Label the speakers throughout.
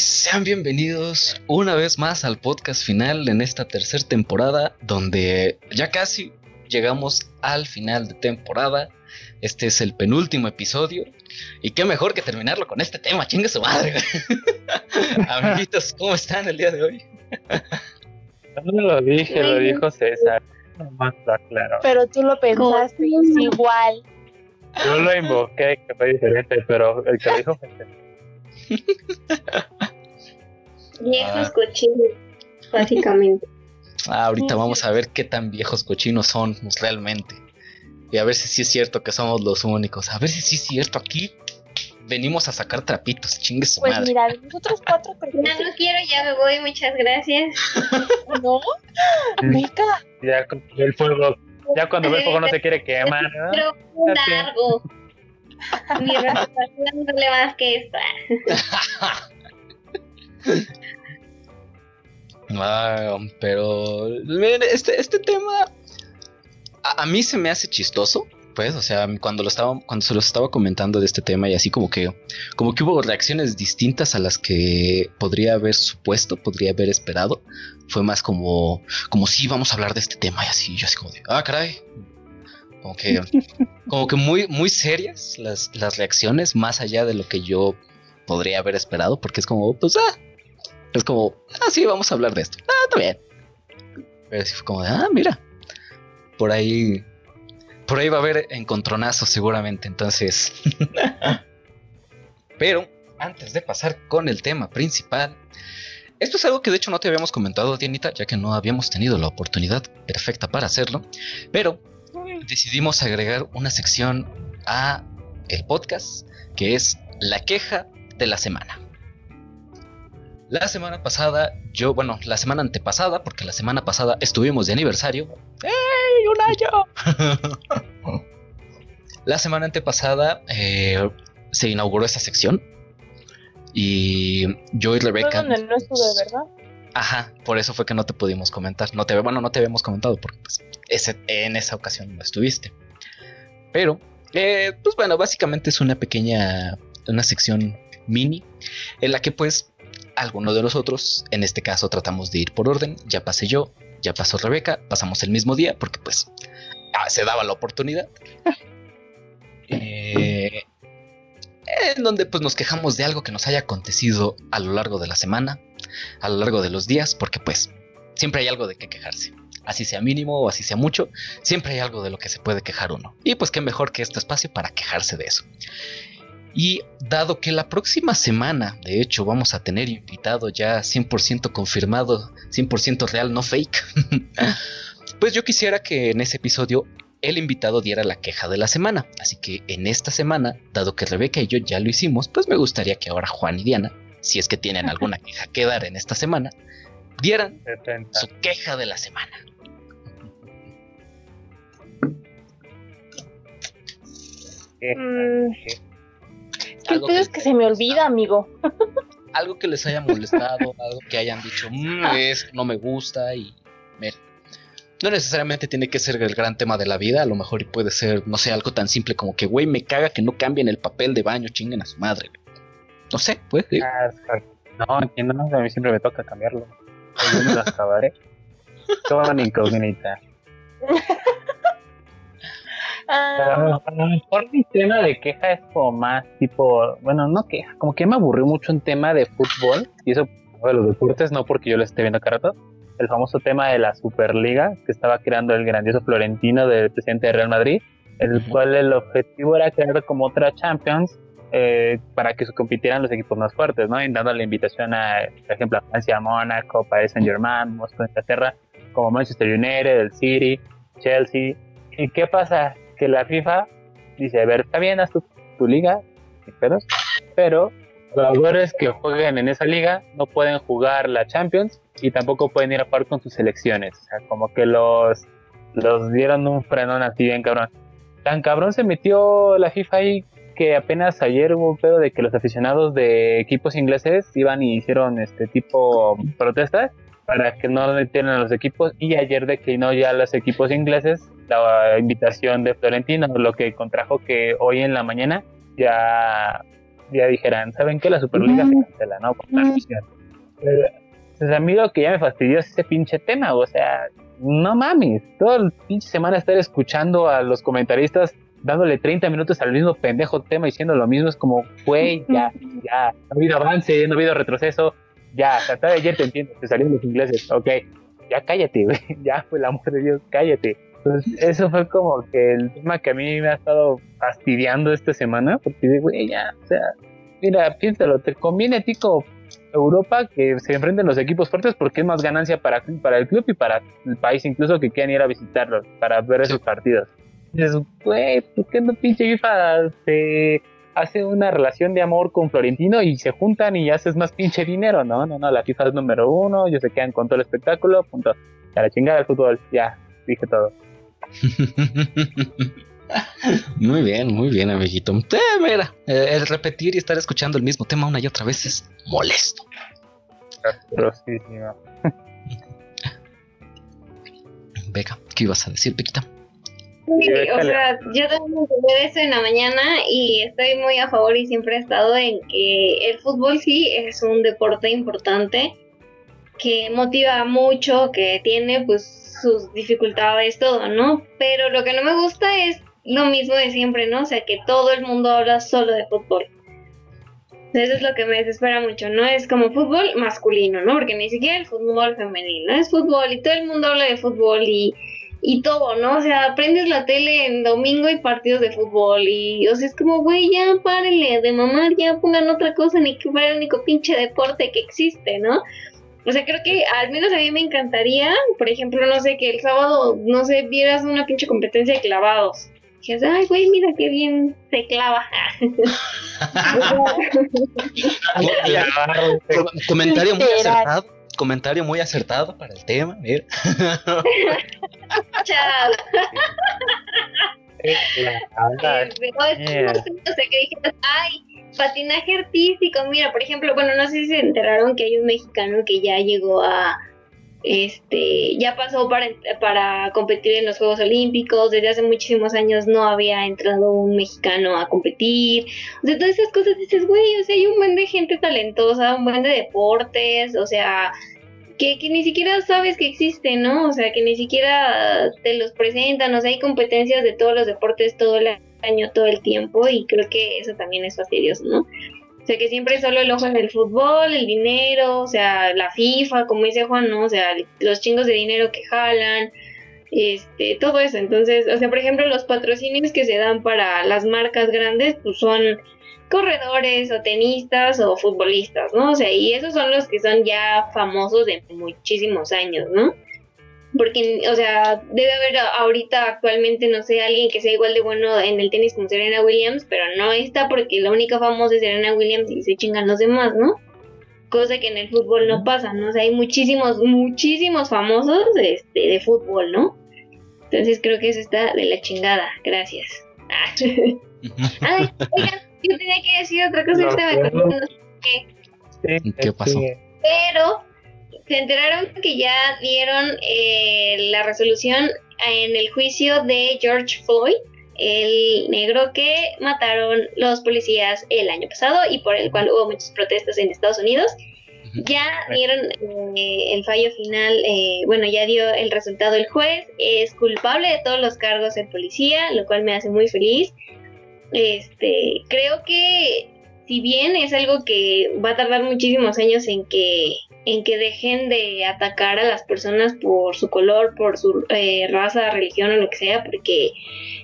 Speaker 1: Sean bienvenidos una vez más al podcast final en esta tercera temporada, donde ya casi llegamos al final de temporada. Este es el penúltimo episodio. Y qué mejor que terminarlo con este tema, chingue su madre. Amiguitos, ¿cómo están el día de hoy?
Speaker 2: no lo dije, lo dijo César. Más claro.
Speaker 3: Pero tú lo pensaste igual.
Speaker 2: Yo lo invoqué, que fue diferente, pero el que dijo fue
Speaker 4: Viejos ah. cochinos, básicamente.
Speaker 1: Ah, ahorita vamos a ver qué tan viejos cochinos son realmente. Y a ver si sí es cierto que somos los únicos. A ver si sí es cierto aquí. Venimos a sacar trapitos, chingue su
Speaker 3: pues mira, nosotros cuatro
Speaker 4: No, no quiero, ya me voy, muchas gracias.
Speaker 3: ¿No? Meca.
Speaker 2: Ya el fuego, ya cuando el fuego no se quiere quemar, ¿no?
Speaker 4: Pero un largo. Mi reputación vale más que esta.
Speaker 1: Ah, pero este, este tema a, mí se me hace chistoso, pues, o sea, cuando lo estaba, cuando se lo estaba comentando de este tema y así como que, como que hubo reacciones distintas a las que podría haber supuesto, podría haber esperado. Fue más como, como si vamos a hablar de este tema y así, yo así como de, ah, caray, como que, como que muy, muy serias las, las reacciones, más allá de lo que yo podría haber esperado, porque es como, pues, ah, es como, ah, sí, vamos a hablar de esto. Ah, está bien. Pero sí fue como de, ah, mira, por ahí, por ahí va a haber encontronazos seguramente, entonces. Pero, antes de pasar con el tema principal, esto es algo que de hecho no te habíamos comentado, Dianita, ya que no habíamos tenido la oportunidad perfecta para hacerlo, pero decidimos agregar una sección a el podcast que es la queja de la semana. La semana pasada, yo, bueno, la semana antepasada, porque la semana pasada estuvimos de aniversario. ¡Ey, un año! la semana antepasada eh, se inauguró esa sección. Y yo y Rebeca.
Speaker 3: no estuve, ¿verdad?
Speaker 1: Ajá, por eso fue que no te pudimos comentar. No te, bueno, no te habíamos comentado porque pues, ese, en esa ocasión no estuviste. Pero, eh, pues bueno, básicamente es una pequeña, una sección mini en la que pues alguno de nosotros, en este caso tratamos de ir por orden, ya pasé yo, ya pasó Rebeca, pasamos el mismo día porque pues ah, se daba la oportunidad. eh, en donde pues nos quejamos de algo que nos haya acontecido a lo largo de la semana, a lo largo de los días, porque pues siempre hay algo de qué quejarse. Así sea mínimo o así sea mucho, siempre hay algo de lo que se puede quejar uno. Y pues qué mejor que este espacio para quejarse de eso. Y dado que la próxima semana, de hecho, vamos a tener invitado ya 100% confirmado, 100% real, no fake, pues yo quisiera que en ese episodio el invitado diera la queja de la semana. Así que en esta semana, dado que Rebeca y yo ya lo hicimos, pues me gustaría que ahora Juan y Diana, si es que tienen alguna queja que dar en esta semana, dieran su queja de la semana.
Speaker 3: Mm. ¿Qué es que se me olvida, amigo?
Speaker 1: algo que les haya molestado, algo que hayan dicho, mmm, esto no me gusta y no necesariamente tiene que ser el gran tema de la vida, a lo mejor puede ser, no sé, algo tan simple como que, güey, me caga que no cambien el papel de baño, chinguen a su madre. No sé, pues.
Speaker 2: no, entiendo, a mí siempre me toca cambiarlo. Yo me lo acabaré. Toda una incógnita. Ah. Por mi tema de queja es como más tipo, bueno, no queja, como que me aburrió mucho un tema de fútbol y eso de los deportes, no porque yo lo esté viendo cada el famoso tema de la Superliga que estaba creando el grandioso Florentino del presidente de Real Madrid, el cual el objetivo era crear como otra Champions eh, para que compitieran los equipos más fuertes, ¿no? Y dando la invitación a, por ejemplo, a Francia, Mónaco, Paris Saint Germain, Moscú, Inglaterra, como Manchester United, el City, Chelsea. ¿Y qué pasa? Que la FIFA dice, a ver, está bien, haz tu, tu liga, pero los jugadores que jueguen en esa liga no pueden jugar la Champions y tampoco pueden ir a jugar con sus selecciones. O sea, como que los, los dieron un frenón así bien cabrón. Tan cabrón se metió la FIFA ahí que apenas ayer hubo un pedo de que los aficionados de equipos ingleses iban y hicieron este tipo protestas para que no metieran a los equipos y ayer declinó ya los equipos ingleses la invitación de Florentino, lo que contrajo que hoy en la mañana ya, ya dijeran, ¿saben qué? La Superliga se cancela, ¿no? Por transmisión. Pero, pues a mí lo que ya me fastidió es ese pinche tema, o sea, no mames, toda la pinche semana estar escuchando a los comentaristas dándole 30 minutos al mismo pendejo tema diciendo lo mismo, es como, güey, ya, ya, no ha habido avance, no ha habido retroceso, ya, hasta ayer te entiendo, te salieron los ingleses, ok, ya cállate, güey, ya, fue el amor de Dios, cállate. Entonces, eso fue como que el tema que a mí me ha estado fastidiando esta semana, porque, güey, ya, o sea, mira, piénsalo, te conviene a ti como Europa que se enfrenten los equipos fuertes porque es más ganancia para, para el club y para el país, incluso que quieran ir a visitarlos para ver esos partidos. Dices, güey, ¿por qué no pinche FIFA se hace una relación de amor con Florentino y se juntan y haces más pinche dinero? No, no, no, la FIFA es número uno, ellos se quedan con todo el espectáculo, punto. A la chingada del fútbol, ya, dije todo.
Speaker 1: muy bien, muy bien, amiguito. Eh, mira, eh, el repetir y estar escuchando el mismo tema una y otra vez es molesto. Venga, ¿qué ibas a decir, Pequita?
Speaker 4: Sí, o sea, yo también de eso en la mañana y estoy muy a favor y siempre he estado en que el fútbol sí es un deporte importante que motiva mucho, que tiene pues sus dificultades, todo, ¿no? Pero lo que no me gusta es lo mismo de siempre, ¿no? O sea, que todo el mundo habla solo de fútbol. Eso es lo que me desespera mucho, ¿no? Es como fútbol masculino, ¿no? Porque ni siquiera el fútbol femenino, es fútbol y todo el mundo habla de fútbol y, y todo, ¿no? O sea, prendes la tele en domingo y partidos de fútbol y, o sea, es como, güey, ya párenle de mamar, ya pongan otra cosa, ni que fuera el único pinche deporte que existe, ¿no? O sea, creo que al menos a mí me encantaría, por ejemplo, no sé, que el sábado, no sé, vieras una pinche competencia de clavados. Dices, ay, güey, mira qué bien se clava.
Speaker 1: comentario muy acertado. Comentario muy acertado para el tema, mira.
Speaker 4: Chao. no sé qué dijeras, ay, patinaje artístico, mira, por ejemplo, bueno, no sé si se enteraron que hay un mexicano que ya llegó a, este, ya pasó para, para competir en los Juegos Olímpicos, desde hace muchísimos años no había entrado un mexicano a competir, o sea, todas esas cosas dices, güey, o sea, hay un buen de gente talentosa, un buen de deportes, o sea, que, que, ni siquiera sabes que existen, ¿no? O sea, que ni siquiera te los presentan, o sea, hay competencias de todos los deportes todo el año, todo el tiempo, y creo que eso también es fastidioso, ¿no? O sea, que siempre solo el ojo en el fútbol, el dinero, o sea, la FIFA, como dice Juan, ¿no? O sea, los chingos de dinero que jalan, este, todo eso. Entonces, o sea, por ejemplo, los patrocinios que se dan para las marcas grandes, pues son corredores o tenistas o futbolistas, ¿no? O sea, y esos son los que son ya famosos de muchísimos años, ¿no? Porque, o sea, debe haber ahorita actualmente, no sé, alguien que sea igual de bueno en el tenis como Serena Williams, pero no está porque la única famosa es Serena Williams y se chingan los demás, ¿no? Cosa que en el fútbol no pasa, ¿no? O sea, hay muchísimos, muchísimos famosos este, de fútbol, ¿no? Entonces creo que eso está de la chingada. Gracias. Ay, oigan, yo tenía que decir otra cosa
Speaker 1: ¿Qué pasó?
Speaker 4: Pero se enteraron que ya dieron eh, la resolución en el juicio de George Floyd, el negro que mataron los policías el año pasado y por el cual hubo muchas protestas en Estados Unidos. Ya dieron eh, el fallo final, eh, bueno, ya dio el resultado el juez, es culpable de todos los cargos el policía, lo cual me hace muy feliz. Este, creo que si bien es algo que va a tardar muchísimos años en que en que dejen de atacar a las personas por su color, por su eh, raza, religión o lo que sea, porque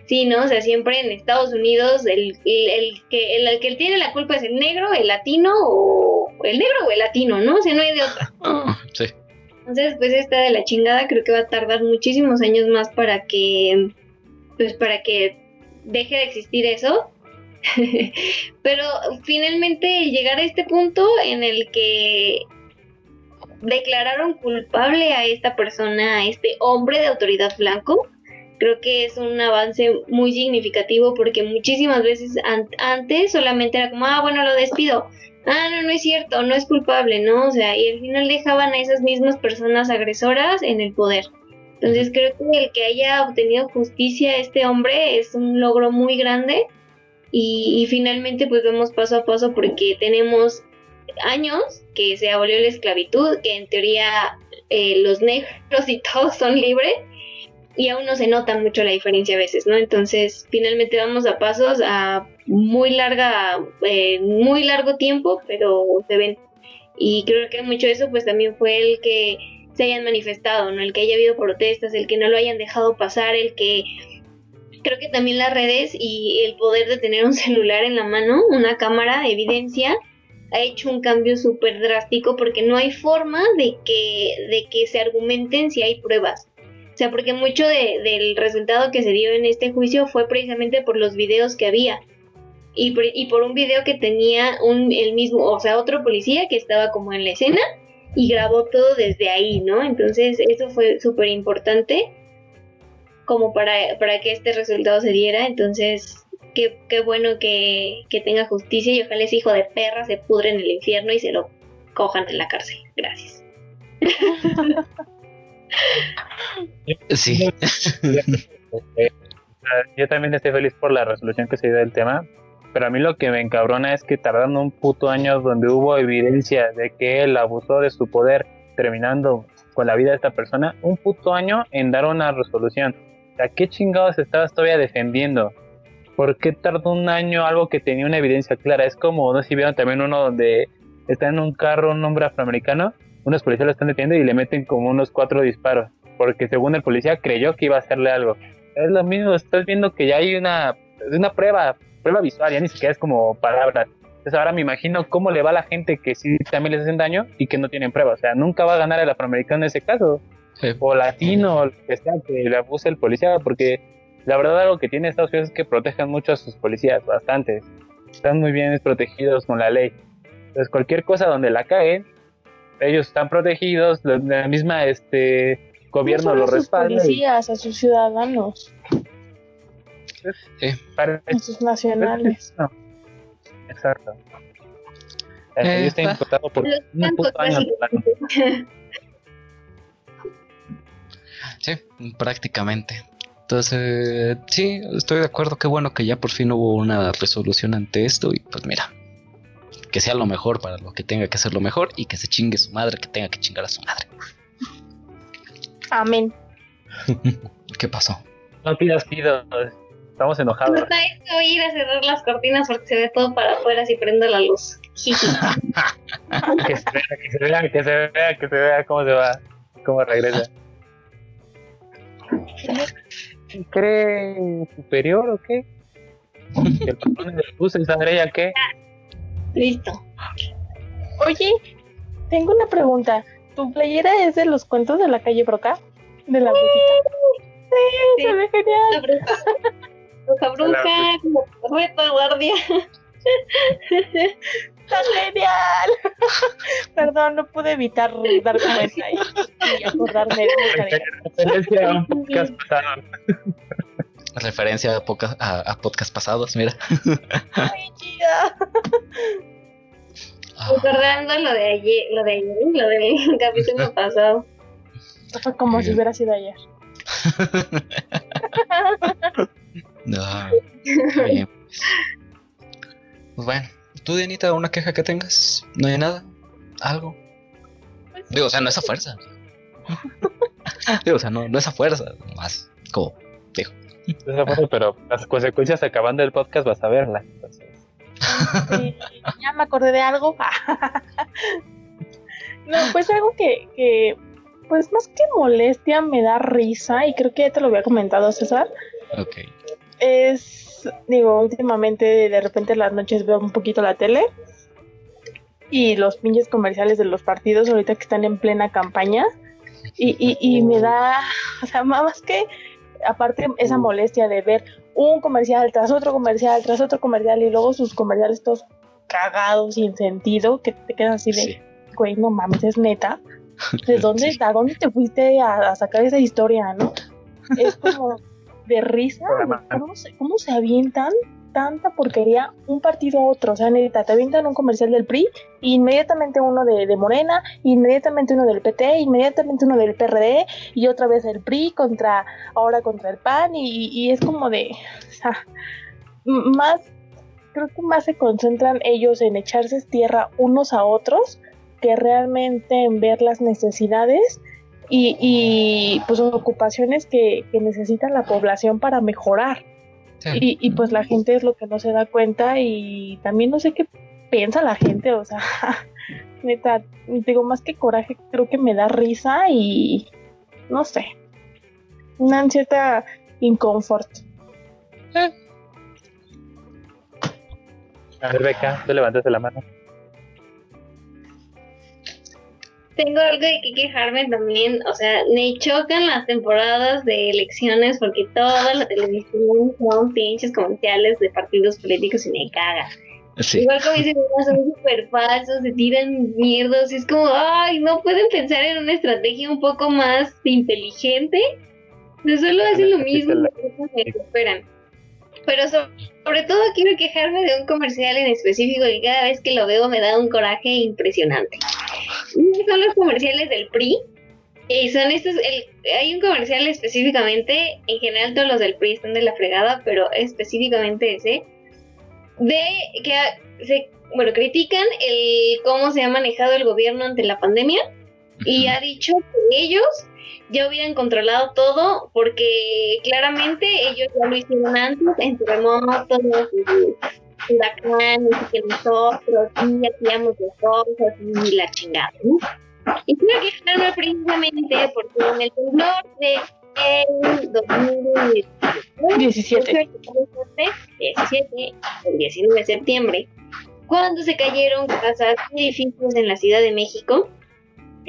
Speaker 4: sí, ¿no? O sea, siempre en Estados Unidos el, el, que, el, que tiene la culpa es el negro, el latino o el negro o el latino, ¿no? O sea, no hay de otra.
Speaker 1: Ah, sí.
Speaker 4: Entonces, pues esta de la chingada creo que va a tardar muchísimos años más para que, pues para que deje de existir eso. Pero finalmente llegar a este punto en el que declararon culpable a esta persona, a este hombre de autoridad blanco. Creo que es un avance muy significativo porque muchísimas veces antes solamente era como, ah, bueno, lo despido. Ah, no, no es cierto, no es culpable, ¿no? O sea, y al final dejaban a esas mismas personas agresoras en el poder. Entonces creo que el que haya obtenido justicia este hombre es un logro muy grande y, finalmente pues vemos paso a paso porque tenemos años que se abolió la esclavitud, que en teoría eh, los negros y todos son libres y aún no se nota mucho la diferencia a veces, ¿no? Entonces finalmente vamos a pasos a muy larga, eh, muy largo tiempo, pero se ven. Y creo que mucho eso pues también fue el que se hayan manifestado, ¿no? El que haya habido protestas, el que no lo hayan dejado pasar, el que creo que también las redes y el poder de tener un celular en la mano, una cámara de evidencia, ha hecho un cambio súper drástico porque no hay forma de que, de que se argumenten si hay pruebas. O sea, porque mucho del resultado que se dio en este juicio fue precisamente por los videos que había. Y por, y por un video que tenía un, el mismo, o sea, otro policía que estaba como en la escena y grabó todo desde ahí, ¿no? Entonces eso fue súper importante como para, para que este resultado se diera. Entonces, qué, qué bueno que, que, tenga justicia y ojalá ese hijo de perra se pudre en el infierno y se lo cojan en la cárcel. Gracias.
Speaker 1: Sí.
Speaker 2: Yo también estoy feliz por la resolución que se dio del tema, pero a mí lo que me encabrona es que tardaron un puto año donde hubo evidencia de que él abusó de su poder, terminando con la vida de esta persona, un puto año en dar una resolución. Sea, ¿qué chingados estabas todavía defendiendo? ¿Por qué tardó un año algo que tenía una evidencia clara? Es como, no sé si vieron también uno donde está en un carro un hombre afroamericano, unos policías lo están deteniendo y le meten como unos cuatro disparos, porque según el policía creyó que iba a hacerle algo. Es lo mismo, estás viendo que ya hay una, una prueba, prueba visual, ya ni siquiera es como palabras. Entonces ahora me imagino cómo le va a la gente que sí también les hacen daño y que no tienen pruebas. O sea, nunca va a ganar el afroamericano en ese caso. O latino, o lo que sea, que le abuse el policía, porque la verdad algo que tiene Estados Unidos es que protegen mucho a sus policías, bastante. Están muy bien protegidos con la ley. Entonces cualquier cosa donde la caen, ellos están protegidos, la misma este gobierno lo respalda.
Speaker 5: A sus policías, a sus ciudadanos.
Speaker 1: Sí.
Speaker 5: A sus nacionales.
Speaker 2: Exacto. Eh, yo estoy imputado por un puto año.
Speaker 1: Sí, prácticamente. Entonces, sí, estoy de acuerdo. Qué bueno que ya por fin hubo una resolución ante esto. Y pues mira, que sea lo mejor para lo que tenga que ser lo mejor y que se chingue su madre, que tenga que chingar a su madre.
Speaker 5: Amén.
Speaker 1: ¿Qué pasó?
Speaker 2: No pidas pido, estamos enojados.
Speaker 4: Está esto ir a cerrar las cortinas porque se ve todo para afuera si prende la luz.
Speaker 2: que se vea, que se vea, que se vea, que se vea cómo se va, cómo regresa. ¿Cree superior o qué? ¿El patrón de luz, esa ya qué?
Speaker 4: Listo.
Speaker 5: Oye, tengo una pregunta. ¿Tu playera es de los cuentos de la calle Broca? ¿De la brujita? Sí, se ve genial.
Speaker 4: La bruja. Bruja, bruja, como reto guardia.
Speaker 5: ¡Está genial! Perdón, no pude evitar dar cuenta y, y acordarme de
Speaker 2: Referencia a un podcast pasado.
Speaker 1: Referencia a, poca, a, a podcast pasados, mira.
Speaker 5: ¡Ay, chida!
Speaker 4: Recordando lo de ayer, lo de ayer, lo del capítulo pasado.
Speaker 5: Fue como si hubiera sido ayer.
Speaker 1: no. Bien, pues bueno, tú, Dianita, una queja que tengas. ¿No hay nada? ¿Algo? Digo, o sea, no es a fuerza. Digo, o sea, no, no es a fuerza, nomás como dijo.
Speaker 2: Es a fuerza, pero las consecuencias acabando el podcast vas a verla. Entonces.
Speaker 5: Sí, ya me acordé de algo. no, pues algo que, que, pues más que molestia, me da risa, y creo que ya te lo había comentado, César.
Speaker 1: Ok.
Speaker 5: Es, digo, últimamente de repente en las noches veo un poquito la tele y los pinches comerciales de los partidos ahorita que están en plena campaña. Y, y, y me da, o sea, más que aparte esa molestia de ver un comercial tras otro comercial tras otro comercial y luego sus comerciales todos cagados sin sentido que te quedan así de, güey, no mames, es neta. ¿De dónde,
Speaker 1: Sí.
Speaker 5: ¿A dónde te fuiste a, a sacar esa historia, no? Es como de risa, ¿cómo se, cómo se avientan tanta porquería un partido a otro? O sea, neta, te avientan un comercial del PRI, e inmediatamente uno de, de Morena, inmediatamente uno del PT, inmediatamente uno del PRD, y otra vez el PRI contra, ahora contra el PAN, y, y es como de, o sea, más, creo que más se concentran ellos en echarse tierra unos a otros que realmente en ver las necesidades y, y, pues ocupaciones que, que necesita la población para mejorar.
Speaker 1: Sí.
Speaker 5: Y, y pues la gente es lo que no se da cuenta y también no sé qué piensa la gente, o sea, neta, digo, más que coraje, creo que me da risa y no sé, una cierta inconfort.
Speaker 2: A ver, Beca, tú levantaste la mano.
Speaker 4: Tengo algo de que quejarme también, o sea, me chocan las temporadas de elecciones porque toda la televisión son pinches comerciales de partidos políticos y me caga.
Speaker 1: Sí.
Speaker 4: Igual como dicen, "No, son súper falsos, se tiran mierdos, y es como, ay, no pueden pensar en una estrategia un poco más inteligente. No solo hacen lo mismo y me esperan. Pero so- sobre todo quiero quejarme de un comercial en específico que cada vez que lo veo me da un coraje impresionante. Son los comerciales del PRI. Y son estos, el- hay un comercial específicamente, en general todos los del PRI están de la fregada, pero específicamente ese, de que se, bueno, critican el cómo se ha manejado el gobierno ante la pandemia y ha dicho que ellos ya hubieran controlado todo porque claramente ellos ya lo hicieron antes en terremotos, y huracanes, y que nosotros sí hacíamos las cosas y la chingada, ¿no? Y quiero quejarme precisamente porque en el temblor de el 2017,
Speaker 5: 17.
Speaker 4: 17, el 19 de septiembre, cuando se cayeron casas y edificios en la Ciudad de México,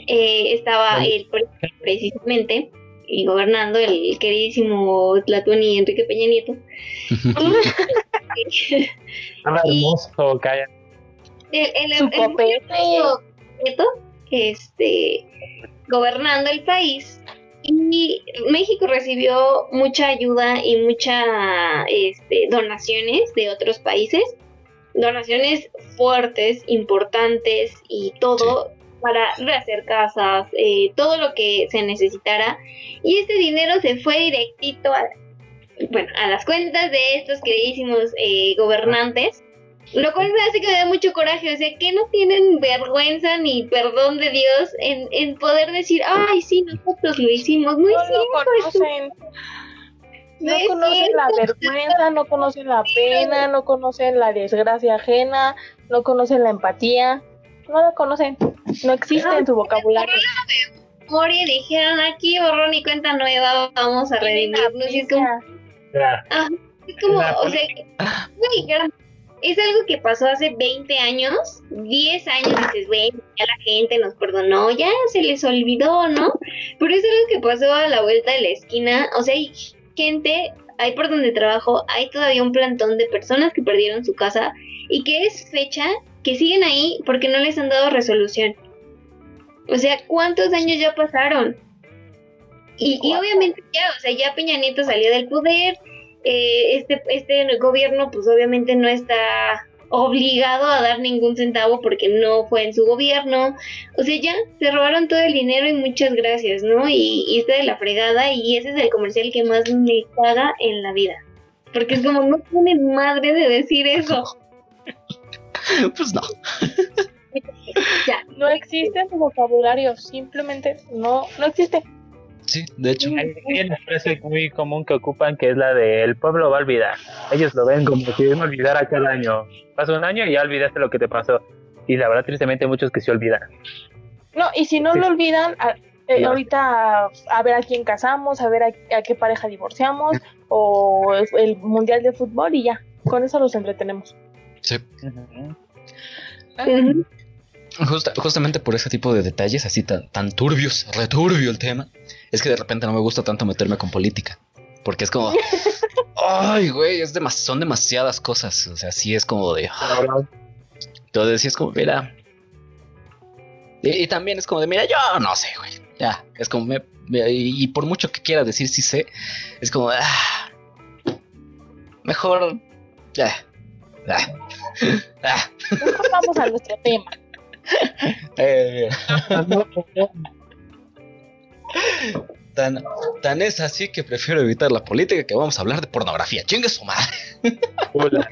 Speaker 4: eh, estaba el pre- precisamente y gobernando el queridísimo Tlatuani Enrique Peña Nieto. Y-
Speaker 2: hermoso, calla.
Speaker 4: el, el, el- el Nieto, este, gobernando el país y México recibió mucha ayuda y mucha este, donaciones de otros países, donaciones fuertes, importantes y todo para rehacer casas, eh, todo lo que se necesitara y este dinero se fue directito a, bueno, a las cuentas de estos queridísimos eh, gobernantes lo cual me hace que me da mucho coraje, o sea, que no tienen vergüenza ni perdón de Dios en, en poder decir, ay, sí, nosotros lo hicimos. No,
Speaker 5: No
Speaker 4: cierto,
Speaker 5: conocen.
Speaker 4: no
Speaker 5: conocen la vergüenza, no conocen la pena, no conocen la desgracia ajena, no conocen la empatía, no la conocen, no existe en su vocabulario.
Speaker 4: Memoria dijeron aquí borrón y cuenta nueva, vamos a redimirnos. Y es como,
Speaker 2: Ya.
Speaker 4: es como,
Speaker 2: La
Speaker 4: o sea, es algo que pasó hace 20 años, 10 años, dices, güey, ya la gente nos perdonó, ya se les olvidó, ¿no? Pero es algo que pasó a la vuelta de la esquina, o sea, hay gente, ahí por donde trabajo, hay todavía un plantón de personas que perdieron su casa y que es fecha que siguen ahí porque no les han dado resolución. O sea, ¿cuántos años ya pasaron? Y, y obviamente ya, o sea, ya Peña Nieto salió del poder, eh, este, este gobierno pues obviamente no está obligado a dar ningún centavo porque no fue en su gobierno. O sea, ya se robaron todo el dinero y muchas gracias, ¿no? Y, y está de la fregada y ese es el comercial que más me caga en la vida. Porque es como, no tienen madre de decir eso.
Speaker 1: pues no.
Speaker 4: Ya,
Speaker 5: No existe en su vocabulario, simplemente no, no existe.
Speaker 1: Sí, de hecho.
Speaker 2: Hay una frase muy común que ocupan que es la de el pueblo va a olvidar. Ellos lo ven como si uno olvidara cada año. Pasa un año y ya olvidaste lo que te pasó. Y la verdad, tristemente, hay muchos que se olvidan.
Speaker 5: No, y si no
Speaker 2: Sí.
Speaker 5: lo olvidan, a- eh,
Speaker 2: No.
Speaker 5: ahorita a ver a quién casamos, a ver a, a qué pareja divorciamos, o el, el mundial de fútbol y ya, con eso los entretenemos.
Speaker 1: Sí. Justa- justamente por ese tipo de detalles así tan, tan turbios, returbio el tema, es que de repente no me gusta tanto meterme con política. Porque es como, ay, güey, es demas- son demasiadas cosas. O sea, sí es como de, entonces sí es como, mira, Y, y también es como de, mira, yo no sé, güey. Ya, es como, me, me- y por mucho que quiera decir sí sé, es como, ah, mejor, ya, ah,
Speaker 5: Mejor vamos a nuestro tema.
Speaker 1: eh, tan, tan es así que prefiero evitar la política que vamos a hablar de pornografía. Chingue su madre.
Speaker 2: Hola,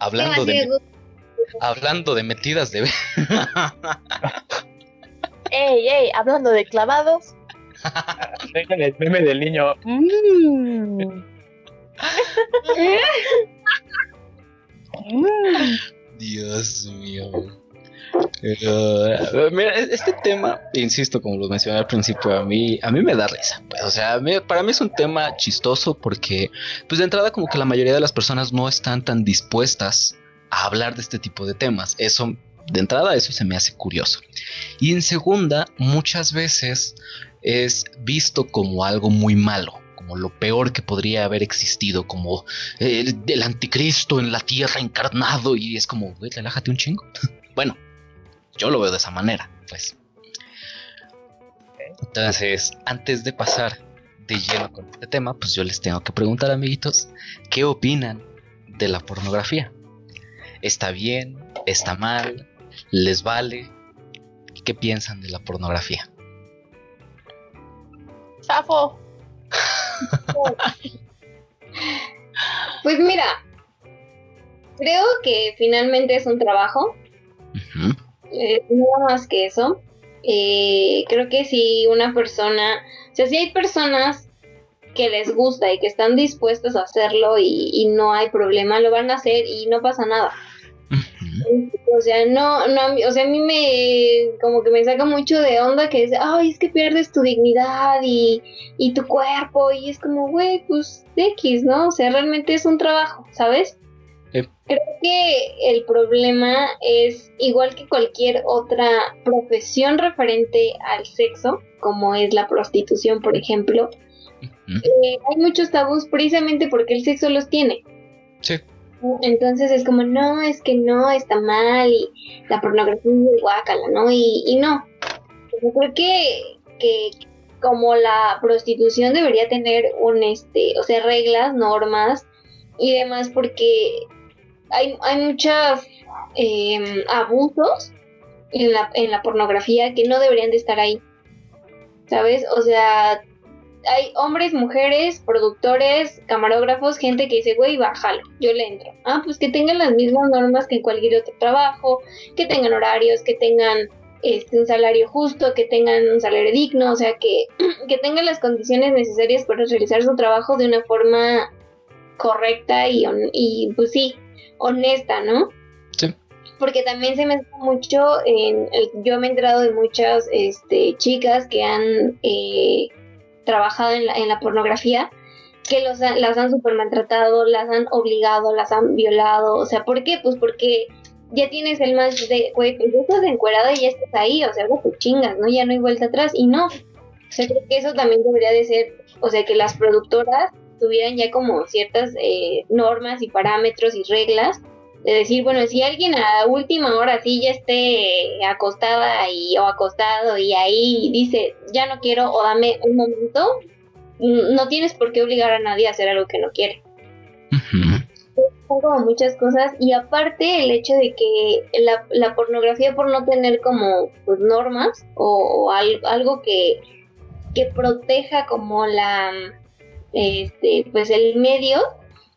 Speaker 1: Hablando de, hablando de metidas de...
Speaker 5: Ey, ey, hablando de clavados.
Speaker 2: Dejen el meme del niño. Mm.
Speaker 1: Dios mío. Pero, mira, este tema, insisto, como lo mencioné al principio, a mí, a mí me da risa. Pues, o sea, para mí es un tema chistoso porque, pues de entrada, como que la mayoría de las personas no están tan dispuestas a hablar de este tipo de temas. Eso, de entrada, eso se me hace curioso. Y en segunda, muchas veces es visto como algo muy malo. Como lo peor que podría haber existido, como el, el anticristo en la tierra encarnado, y es como, güey, relájate un chingo. bueno, yo lo veo de esa manera, pues. Entonces, antes de pasar de lleno con este tema, pues yo les tengo que preguntar, amiguitos, ¿qué opinan de la pornografía? ¿Está bien? ¿Está mal? ¿Les vale? ¿Qué piensan de la pornografía?
Speaker 5: Safo.
Speaker 4: Pues mira, creo que finalmente es un trabajo, eh, nada más que eso. Eh, creo que si una persona, o sea, si hay personas que les gusta y que están dispuestas a hacerlo y, y no hay problema, lo van a hacer y no pasa nada.
Speaker 1: ujú,
Speaker 4: O sea, no, no, o sea, a mí me, como que me saca mucho de onda que es, ay, es que pierdes tu dignidad y, y tu cuerpo, y es como, güey, pues X, ¿no? O sea, realmente es un trabajo, ¿sabes?
Speaker 1: Sí.
Speaker 4: Creo que el problema es igual que cualquier otra profesión referente al sexo, como es la prostitución, por ejemplo, eh, hay muchos tabús precisamente porque el sexo los tiene.
Speaker 1: Sí.
Speaker 4: Entonces es como, no, es que no, está mal y la pornografía es guácala, ¿no? Y, y no. Yo creo que, que como la prostitución debería tener un, este, o sea, reglas, normas y demás porque hay, hay muchos abusos en la, en la pornografía que no deberían de estar ahí. ¿Sabes? O sea, hay hombres, mujeres, productores, camarógrafos, gente que dice, güey, bájalo, yo le entro. Ah, pues que tengan las mismas normas que en cualquier otro trabajo, que tengan horarios, que tengan este, un salario justo, que tengan un salario digno, o sea, que, que tengan las condiciones necesarias para realizar su trabajo de una forma correcta y, y pues sí, honesta, ¿no?
Speaker 1: Sí.
Speaker 4: Porque también se me hace mucho, en el- yo me he enterado de muchas este, chicas que han eh, trabajado en la, en la pornografía, que los las han super maltratado, las han obligado, las han violado, o sea, ¿por qué? Pues porque ya tienes el más de, güey, pues ya estás encuerada y ya estás ahí, o sea, ahora te chingas, ¿no? Ya no hay vuelta atrás, y no, o sea, creo que eso también debería de ser, o sea, que las productoras tuvieran ya como ciertas eh, normas y parámetros y reglas de decir, bueno, si alguien a última hora sí ya esté acostada y, o acostado y ahí dice, ya no quiero o dame un momento, mm, no tienes por qué obligar a nadie a hacer algo que no quiere. Como muchas cosas y aparte el hecho de que la, la pornografía por no tener como pues, normas o, o al- algo que, que proteja como la este pues el medio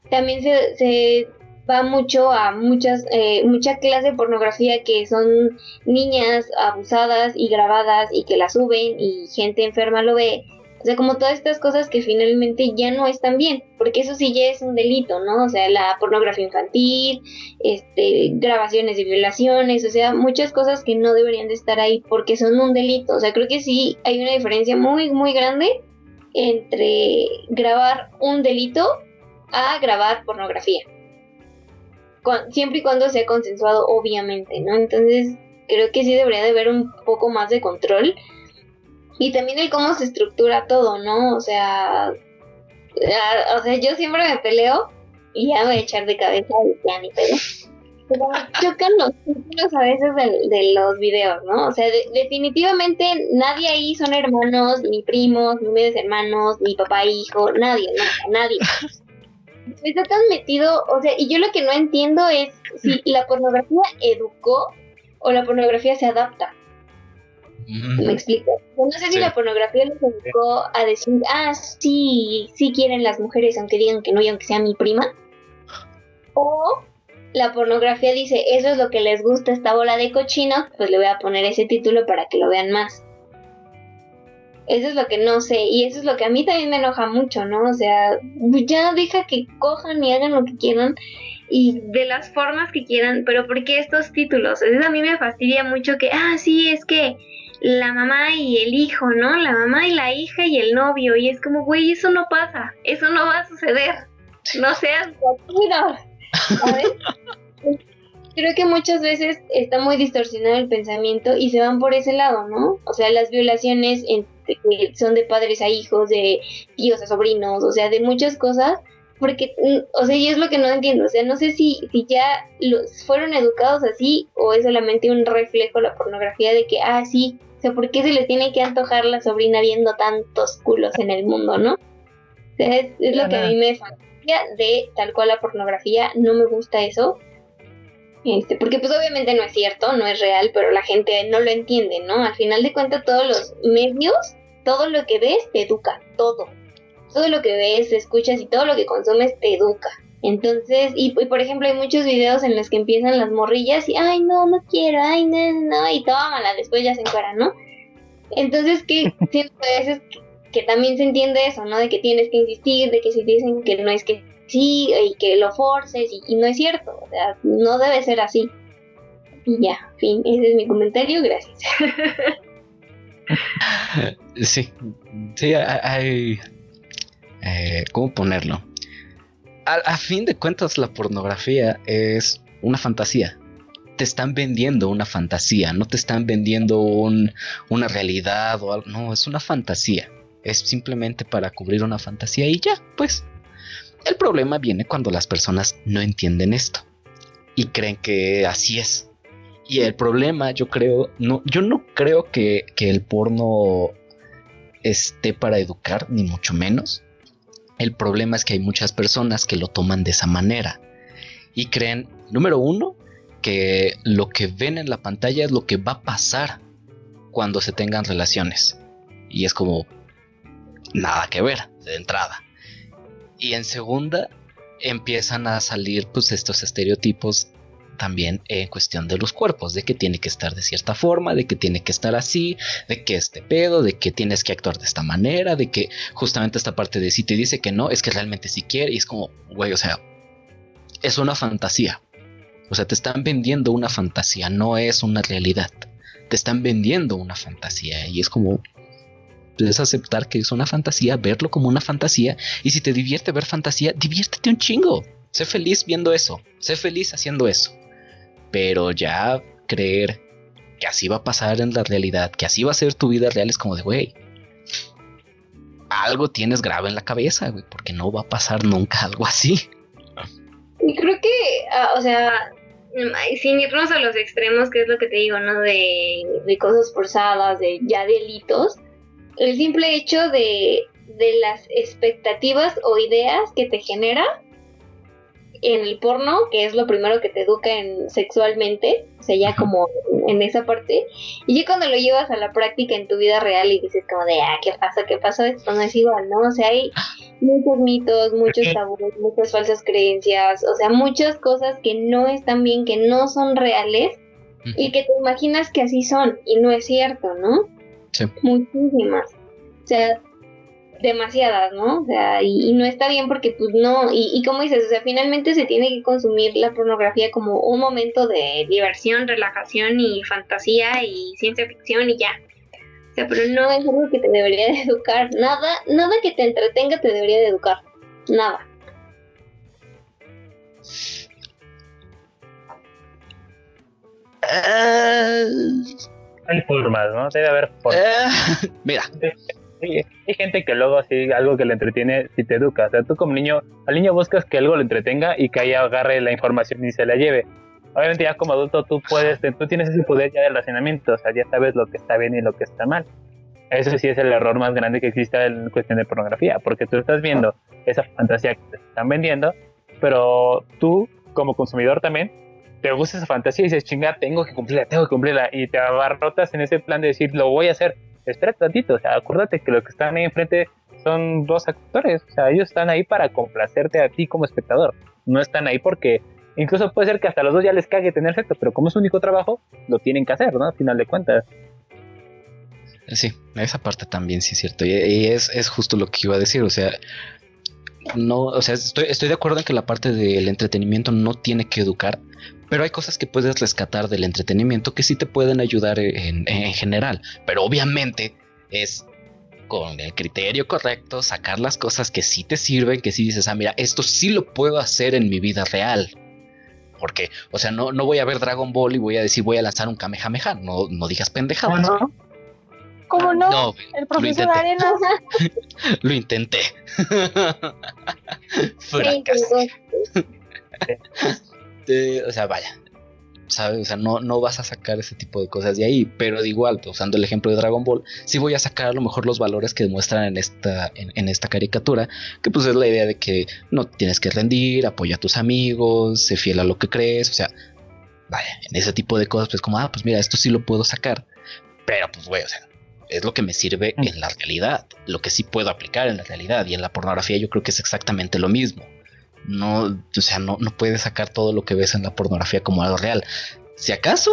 Speaker 4: también se, se va mucho a muchas eh, mucha clase de pornografía que son niñas abusadas y grabadas y que la suben y gente enferma lo ve o sea, como todas estas cosas que finalmente ya no están bien, porque eso sí ya es un delito, ¿no? O sea, la pornografía infantil, este, grabaciones de violaciones, o sea, muchas cosas que no deberían de estar ahí porque son un delito. O sea, creo que sí hay una diferencia muy, muy grande entre grabar un delito a grabar pornografía. Siempre y cuando sea consensuado, obviamente, ¿no? Entonces, creo que sí debería de haber un poco más de control y también el cómo se estructura todo, ¿no? O sea, o sea, yo siempre me peleo y ya voy a echar de cabeza y ya ni pedo. pero chocan los títulos a veces de, los videos, ¿no? O sea, de- definitivamente nadie ahí son hermanos, ni primos, ni medios hermanos, ni papá e hijo, nadie, no, nadie. Está tan metido, o sea, y yo lo que no entiendo es si la pornografía educó o la pornografía se adapta. ¿Me explico? No sé si la pornografía les educó a decir, ah, sí, sí quieren las mujeres, aunque digan que no y aunque sea mi prima. O la pornografía dice, eso es lo que les gusta esta bola de cochino, pues le voy a poner ese título para que lo vean más. Eso es lo que no sé, y eso es lo que a mí también me enoja mucho, ¿no? O sea, ya deja que cojan y hagan lo que quieran y de las formas que quieran, pero ¿por qué estos títulos? Eso a mí me fastidia mucho que, ah, sí, es que la mamá y el hijo, ¿no? La mamá y la hija y el novio, y es como, güey, eso no pasa, eso no va a suceder, no seas ¿sabes? Creo que muchas veces está muy distorsionado el pensamiento y se van por ese lado, ¿no? O sea, las violaciones en- que son de padres a hijos, de tíos a sobrinos, o sea, de muchas cosas, porque, mm, o sea, yo es lo que no entiendo, o sea, no sé si, si ya los fueron educados así o es solamente un reflejo la pornografía de que, ah, sí, o sea, ¿por qué se le tiene que antojar la sobrina viendo tantos culos en el mundo, no? O sea, es, es lo que a mí me fastidia de tal cual la pornografía, no me gusta eso. Este, porque pues obviamente no es cierto, no es real, pero la gente no lo entiende, ¿no? Al final de cuentas todos los medios, todo lo que ves te educa, todo. Todo lo que ves, escuchas y todo lo que consumes te educa. Entonces, y, por ejemplo hay muchos videos en los que empiezan las morrillas y, ay no, no quiero, ay no, no, no", y tómala, después ya se encuera, ¿no? Entonces, que siento que, también se entiende eso, ¿no? De que tienes que insistir, de que si dicen que no es que sí y que lo forces y, no es cierto, o sea, no debe ser así. Y ya, fin, ese es mi comentario, gracias.
Speaker 1: Sí, sí, hay... Eh, ¿Cómo ponerlo? A, a fin de cuentas la pornografía es una fantasía. Te están vendiendo una fantasía, no te están vendiendo un, una realidad o algo. No, es una fantasía. Es simplemente para cubrir una fantasía y ya, pues. El problema viene cuando las personas no entienden esto y creen que así es. Y el problema, yo creo, no, yo no creo que, que el porno esté para educar, ni mucho menos. El problema es que hay muchas personas que lo toman de esa manera y creen, número uno, que lo que ven en la pantalla es lo que va a pasar cuando se tengan relaciones. Y es como nada que ver de entrada. Y en segunda, empiezan a salir pues estos estereotipos también en cuestión de los cuerpos, de que tiene que estar de cierta forma, de que tiene que estar así, de que este pedo, de que tienes que actuar de esta manera, de que justamente esta parte de si te dice que no, es que realmente sí quiere, y es como, güey, o sea, es una fantasía. O sea, te están vendiendo una fantasía, no es una realidad. Te están vendiendo una fantasía y es como, puedes aceptar que es una fantasía, verlo como una fantasía, y si te divierte ver fantasía, diviértete un chingo. Sé feliz viendo eso, sé feliz haciendo eso. Pero ya creer que así va a pasar en la realidad, que así va a ser tu vida real, es como de, güey, algo tienes grave en la cabeza, güey, porque no va a pasar nunca algo así.
Speaker 4: Y creo que, uh, o sea, sin irnos a los extremos, que es lo que te digo, ¿no? De cosas forzadas, de ya delitos, el simple hecho de, de las expectativas o ideas que te genera en el porno, que es lo primero que te educa en sexualmente, o sea, ya como en esa parte, y ya cuando lo llevas a la práctica en tu vida real y dices como de, ah, ¿qué pasa? ¿Qué pasó? Esto no es igual, ¿no? O sea, hay muchos mitos, muchos tabúes, muchas falsas creencias, o sea, muchas cosas que no están bien, que no son reales, y que te imaginas que así son, y no es cierto, ¿no?
Speaker 1: Sí.
Speaker 4: Muchísimas. O sea, demasiadas, ¿no? O sea, y, y, no está bien porque pues no, y, y como dices, o sea, finalmente se tiene que consumir la pornografía como un momento de diversión, relajación y fantasía y ciencia ficción y ya. O sea, pero no es algo que te debería de educar. Nada, nada que te entretenga te debería de educar. Nada.
Speaker 1: Uh,
Speaker 2: hay formas, ¿no? Debe haber formas.
Speaker 1: Uh, mira,
Speaker 2: hay, hay gente que luego así algo que le entretiene si te educa. O sea, tú como niño, al niño buscas que algo le entretenga y que ahí agarre la información y se la lleve. obviamente ya como adulto tú puedes, tú tienes ese poder ya de relacionamiento, o sea, ya sabes lo que está bien y lo que está mal. Eso sí es el error más grande que existe en cuestión de pornografía, porque tú estás viendo esa fantasía que te están vendiendo, pero tú como consumidor también te gusta esa fantasía y dices, chinga, tengo que cumplirla, tengo que cumplirla, y te abarrotas en ese plan de decir, lo voy a hacer. Espera tantito, o sea, acuérdate que los que están ahí enfrente son dos actores, o sea, ellos están ahí para complacerte a ti como espectador, no están ahí porque incluso puede ser que hasta los dos ya les cague tener sexo, pero como es su único trabajo, lo tienen que hacer, ¿no? Al final de cuentas.
Speaker 1: Sí, esa parte también sí es cierto. Y, es, es, justo lo que iba a decir. O sea, no, o sea, estoy, estoy de acuerdo en que la parte del entretenimiento no tiene que educar, pero hay cosas que puedes rescatar del entretenimiento que sí te pueden ayudar en, en general. Pero obviamente es con el criterio correcto, sacar las cosas que sí te sirven, que sí dices, ah, mira, esto sí lo puedo hacer en mi vida real. Porque, o sea, no, no voy a ver Dragon Ball y voy a decir, voy a lanzar un Kamehameha. No, no digas pendejadas.
Speaker 5: ¿Cómo no? el profesor Arenas.
Speaker 1: lo intenté. o sea, vaya, ¿sabes? O sea, no, no vas a sacar ese tipo de cosas de ahí, pero igual, usando el ejemplo de Dragon Ball, sí voy a sacar a lo mejor los valores que demuestran en esta, en, esta caricatura, que pues es la idea de que no tienes que rendir, apoya a tus amigos, sé fiel a lo que crees, o sea, vaya, en ese tipo de cosas, pues como, ah, pues mira, esto sí lo puedo sacar, pero pues güey, o sea, es lo que me sirve mm. en la realidad, lo que sí puedo aplicar en la realidad, y en la pornografía yo creo que es exactamente lo mismo no, o sea, no, no puedes sacar todo lo que ves en la pornografía como algo real. Si acaso,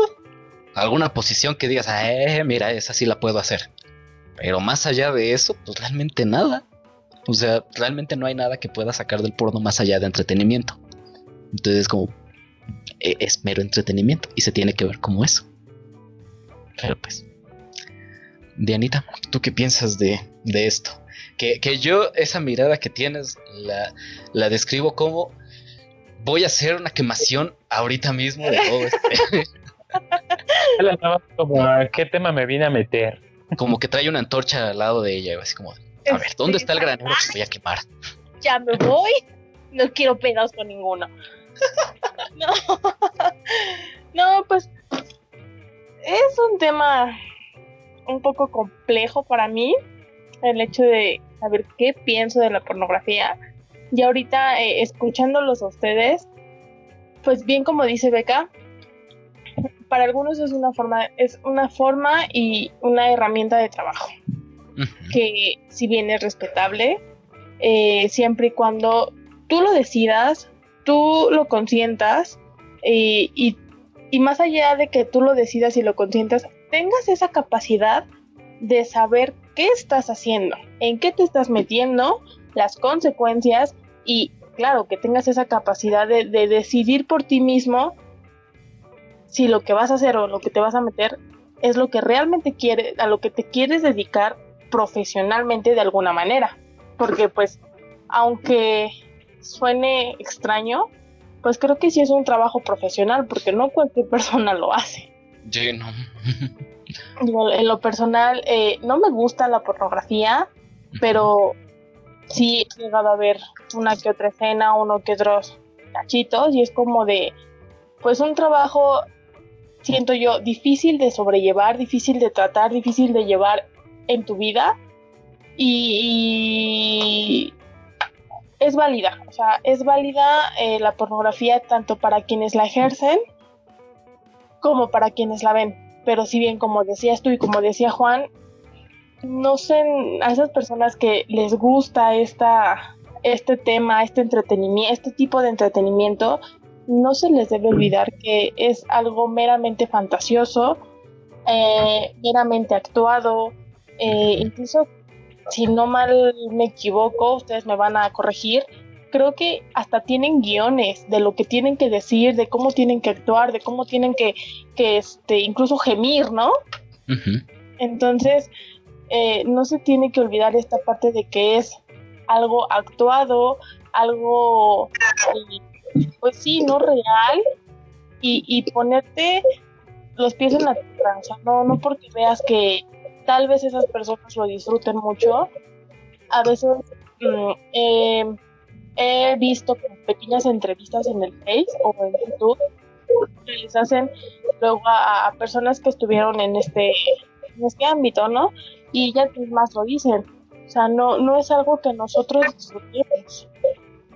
Speaker 1: alguna posición que digas, eh, mira, esa sí la puedo hacer. Pero más allá de eso, pues realmente nada. O sea, realmente no hay nada que pueda sacar del porno más allá de entretenimiento. Entonces, como e, es mero entretenimiento y se tiene que ver como eso. Pero pues, Dianita, ¿tú qué piensas de, de esto? Que, yo esa mirada que tienes la, la, describo como voy a hacer una quemación ahorita mismo de todo este.
Speaker 2: como, ¿qué tema me vine a meter?
Speaker 1: Como que trae una antorcha al lado de ella, así como, a ver, ¿dónde está el granero que voy a quemar?
Speaker 5: Ya me voy, no quiero pedos con ninguno. no, no, pues es un tema un poco complejo para mí, el hecho de saber qué pienso de la pornografía. Y ahorita eh, escuchándolos a ustedes, pues bien como dice Beca, para algunos es una forma, es una forma y una herramienta de trabajo. Que si bien es respetable, eh, siempre y cuando tú lo decidas, tú lo consientas y, y más allá de que tú lo decidas y lo consientas, tengas esa capacidad de saber qué estás haciendo, en qué te estás metiendo, las consecuencias y claro, que tengas esa capacidad de, decidir por ti mismo si lo que vas a hacer o lo que te vas a meter es lo que realmente quieres, a lo que te quieres dedicar profesionalmente de alguna manera. Porque pues, aunque suene extraño, pues creo que sí es un trabajo profesional, porque no cualquier persona lo hace.
Speaker 1: Sí, no.
Speaker 5: en lo personal, eh, no me gusta la pornografía, pero sí he llegado a ver una que otra escena, uno que otros cachitos, y es como de, pues un trabajo, siento yo, difícil de sobrellevar, difícil de tratar, difícil de llevar en tu vida, y, es válida, o sea, es válida eh, la pornografía tanto para quienes la ejercen como para quienes la ven pero si bien como decías tú y como decía Juan, no sé a esas personas que les gusta esta, este tema, este entretenimiento, este tipo de entretenimiento, no se les debe olvidar que es algo meramente fantasioso, eh, meramente actuado, eh, incluso si no mal me equivoco, ustedes me van a corregir, creo que hasta tienen guiones de lo que tienen que decir, de cómo tienen que actuar, de cómo tienen que, que este, incluso gemir, ¿no? Entonces, eh, no se tiene que olvidar esta parte de que es algo actuado, algo, pues sí, no real, y, y ponerte los pies en la sea, no, no porque veas que tal vez esas personas lo disfruten mucho, a veces mm, eh, he visto pequeñas entrevistas en el Face o en YouTube que les hacen luego a, personas que estuvieron en este, en este ámbito, ¿no? Y ellas mismas lo dicen. O sea, no, no es algo que nosotros disfrutemos.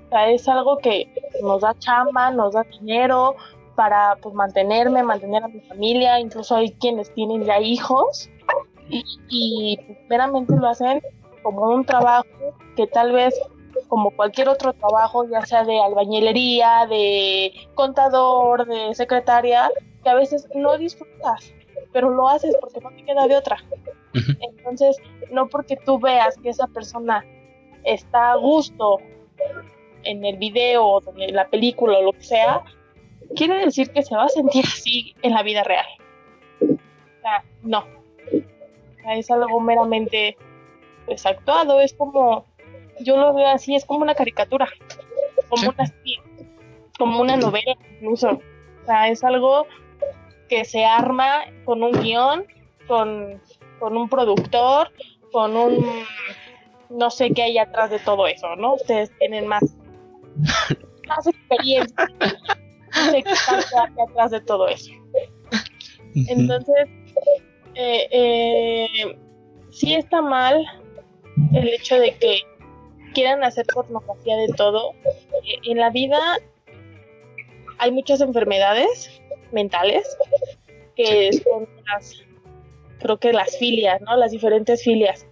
Speaker 5: O sea, es algo que nos da chamba, nos da dinero para pues mantenerme, mantener a mi familia, incluso hay quienes tienen ya hijos y, y meramente lo hacen como un trabajo que tal vez como cualquier otro trabajo, ya sea de albañilería, de contador, de secretaria, que a veces no disfrutas, pero lo haces porque no te queda de otra. Entonces, no porque tú veas que esa persona está a gusto en el video o en la película o lo que sea, quiere decir que se va a sentir así en la vida real. O sea, no. O sea, es algo meramente pues, actuado, es como, yo lo veo así, es como una caricatura, como
Speaker 1: Sí.
Speaker 5: una como una novela incluso. O sea, es algo que se arma con un guion, con, con un productor, con un no sé qué hay atrás de todo eso, ¿no? Ustedes tienen más, más experiencia. No sé qué hay atrás de todo eso. Entonces, eh, eh, sí está mal el hecho de que quieran hacer pornografía de todo. Eh, en la vida hay muchas enfermedades mentales que son las, creo que las filias, ¿no? Las diferentes filias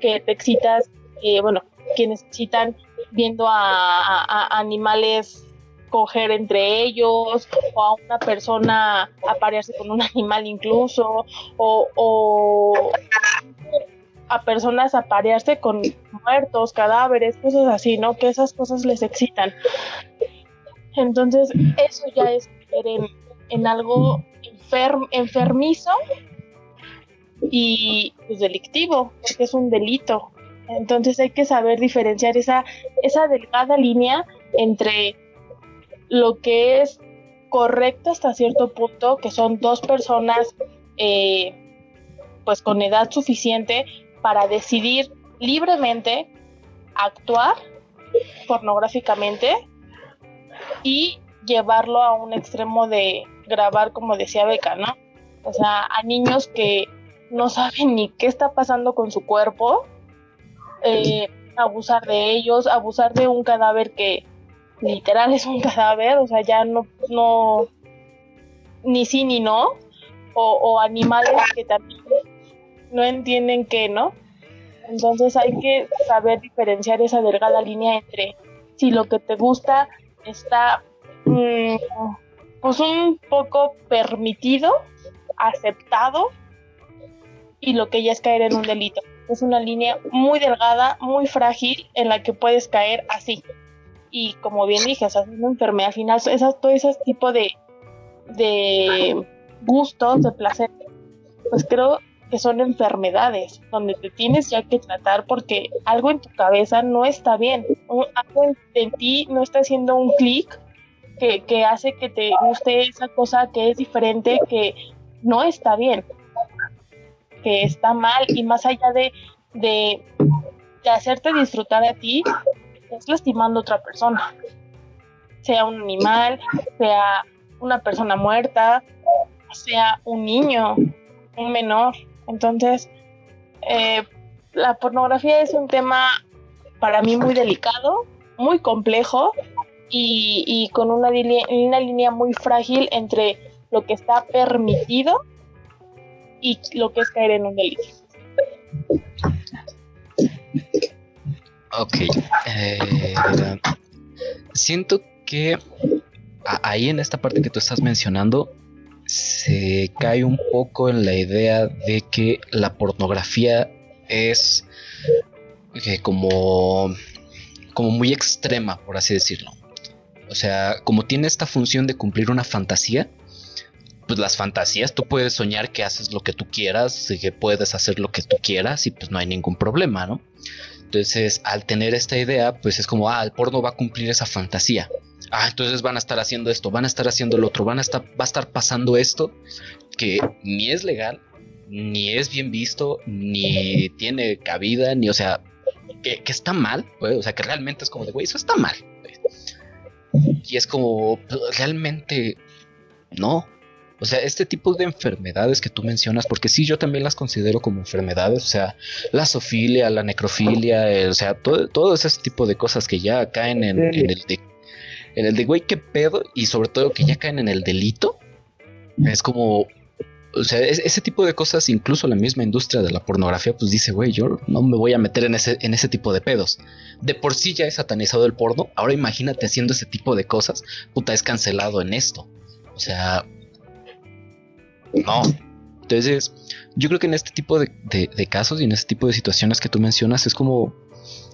Speaker 5: que te excitas, eh, bueno, quienes excitan viendo a, a- a animales coger entre ellos o a una persona aparearse con un animal incluso o, o a personas aparearse con muertos, cadáveres, cosas así, ¿no? Que esas cosas les excitan. Entonces, eso ya es en, algo enfer- enfermizo y pues delictivo, porque es un delito. Entonces hay que saber diferenciar esa, esa delgada línea entre lo que es correcto hasta cierto punto, que son dos personas eh, pues con edad suficiente para decidir libremente actuar pornográficamente y llevarlo a un extremo de grabar, como decía Beca, ¿no? O sea, a niños que no saben ni qué está pasando con su cuerpo, eh, abusar de ellos, abusar de un cadáver que literal es un cadáver, o sea, ya no, no, ni sí ni no, o, o animales que también no entienden qué, ¿no? Entonces hay que saber diferenciar esa delgada línea entre si lo que te gusta está mm, pues un poco permitido, aceptado y lo que ya es caer en un delito. Es una línea muy delgada, muy frágil en la que puedes caer así. Y como bien dije, o sea, es una enfermedad al final, esas, todo ese tipo de, de gustos, de placer, pues creo que son enfermedades donde te tienes ya que tratar porque algo en tu cabeza no está bien, algo en, en ti no está haciendo un clic que, que hace que te guste esa cosa que es diferente, que no está bien, que está mal y más allá de, de, de hacerte disfrutar a ti, estás lastimando a otra persona, sea un animal, sea una persona muerta, sea un niño, un menor. Entonces, eh, la pornografía es un tema para mí muy delicado, muy complejo y, con una, una línea muy frágil entre lo que está permitido y lo que es caer en un delito.
Speaker 1: Ok. eh, siento que ahí en esta parte que tú estás mencionando se cae un poco en la idea de que la pornografía es eh, como, como muy extrema, por así decirlo. O sea, como tiene esta función de cumplir una fantasía, pues las fantasías tú puedes soñar que haces lo que tú quieras, que puedes hacer lo que tú quieras y pues no hay ningún problema, ¿no? Entonces, al tener esta idea, pues es como, ah, el porno va a cumplir esa fantasía. Ah, entonces van a estar haciendo esto, van a estar haciendo lo otro, van a estar, va a estar pasando esto que ni es legal, ni es bien visto, ni tiene cabida, ni, o sea, que, que está mal, güey, o sea, que realmente es como de, güey, eso está mal. güey. Y es como, pues, realmente, no. O sea, este tipo de enfermedades que tú mencionas, porque sí, yo también las considero como enfermedades, o sea, la zoofilia, la necrofilia, eh, o sea, todo, todo ese tipo de cosas que ya caen en, en el de, en el de, güey, qué pedo, y sobre todo que ya caen en el delito, es como, o sea, ese tipo de cosas, incluso la misma industria de la pornografía, pues dice, güey, yo no me voy a meter en ese, en ese tipo de pedos. De por sí ya es satanizado el porno, ahora imagínate haciendo ese tipo de cosas, puta, es cancelado en esto. O sea, no. Entonces, yo creo que en este tipo de, de casos y en este tipo de situaciones que tú mencionas es como,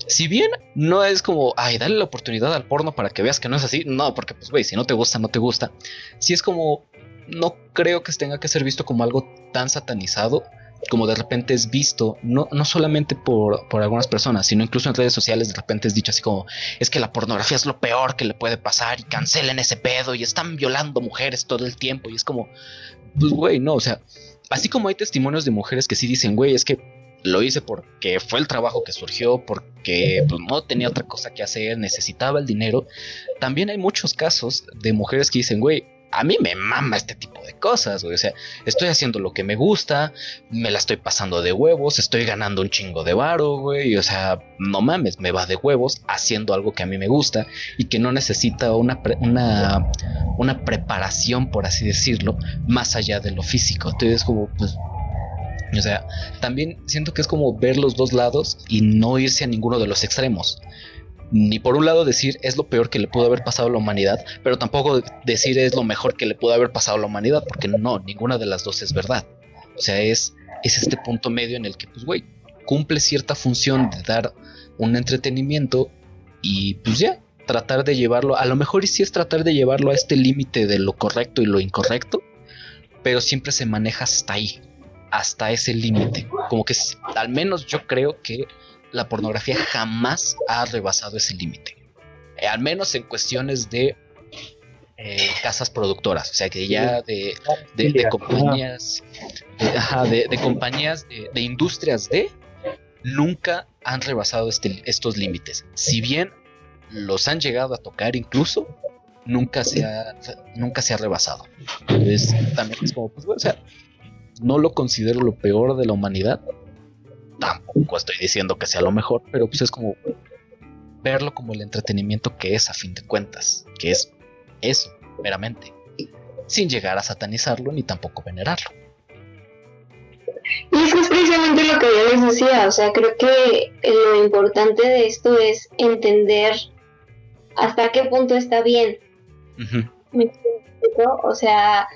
Speaker 1: si bien no es como, ay, dale la oportunidad al porno para que veas que no es así, no, porque pues, güey, si no te gusta, no te gusta. Si es como, no creo que tenga que ser visto como algo tan satanizado como de repente es visto, no, no solamente por, por, algunas personas, sino incluso en redes sociales de repente es dicho así como, es que la pornografía es lo peor que le puede pasar y cancelen ese pedo y están violando mujeres todo el tiempo y es como, pues güey, no, o sea, así como hay testimonios de mujeres que sí dicen, güey, es que lo hice porque fue el trabajo que surgió, porque pues, no tenía otra cosa que hacer, necesitaba el dinero, también hay muchos casos de mujeres que dicen, güey, a mí me mama este tipo de cosas, güey. O sea, estoy haciendo lo que me gusta, me la estoy pasando de huevos, estoy ganando un chingo de varo, güey. O sea, no mames, me va de huevos haciendo algo que a mí me gusta y que no necesita una, una, una preparación, por así decirlo, más allá de lo físico. Entonces, como, pues, o sea, también siento que es como ver los dos lados y no irse a ninguno de los extremos ni por un lado decir es lo peor que le pudo haber pasado a la humanidad, pero tampoco decir es lo mejor que le pudo haber pasado a la humanidad, porque no, ninguna de las dos es verdad. O sea, es, es este punto medio en el que, pues, güey, cumple cierta función de dar un entretenimiento y pues ya, tratar de llevarlo, a lo mejor sí es tratar de llevarlo a este límite de lo correcto y lo incorrecto, pero siempre se maneja hasta ahí, hasta ese límite. Como que al menos yo creo que la pornografía jamás ha rebasado ese límite. Eh, al menos en cuestiones de eh, casas productoras, o sea que ya de, compañías, de, compañías, de, industrias de, nunca han rebasado este, estos límites. Si bien los han llegado a tocar incluso, nunca se ha, nunca se ha rebasado. Entonces también es como, pues bueno, o sea, no lo considero lo peor de la humanidad, tampoco estoy diciendo que sea lo mejor, pero pues es como verlo como el entretenimiento que es a fin de cuentas, que es eso, meramente, sin llegar a satanizarlo ni tampoco venerarlo.
Speaker 4: Y eso es precisamente lo que yo les decía, o sea, creo que lo importante de esto es entender hasta qué punto está bien. O sea,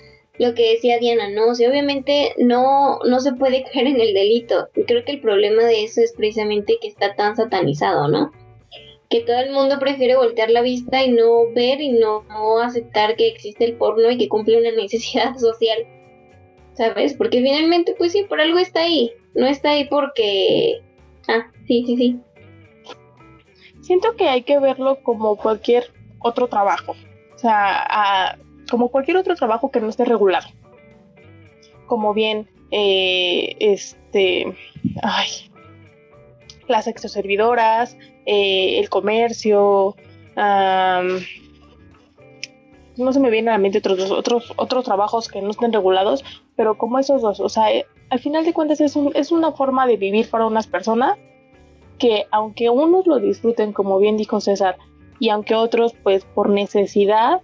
Speaker 4: lo que decía Diana, ¿no? O sea, obviamente no, no se puede caer en el delito. Creo que el problema de eso es precisamente que está tan satanizado, ¿no? Que todo el mundo prefiere voltear la vista y no ver y no, aceptar que existe el porno y que cumple una necesidad social. ¿Sabes? Porque finalmente, pues sí, por algo está ahí. No está ahí porque... Ah, sí, sí, sí.
Speaker 5: Siento que hay que verlo como cualquier otro trabajo. O sea, a como cualquier otro trabajo que no esté regulado. Como bien, eh, este, ay, las exoservidoras, eh, el comercio, no se me vienen a la mente otros, otros, otros trabajos que no estén regulados, pero como esos dos, o sea, eh, al final de cuentas es, un, es una forma de vivir para unas personas que aunque unos lo disfruten, como bien dijo César, y aunque otros pues por necesidad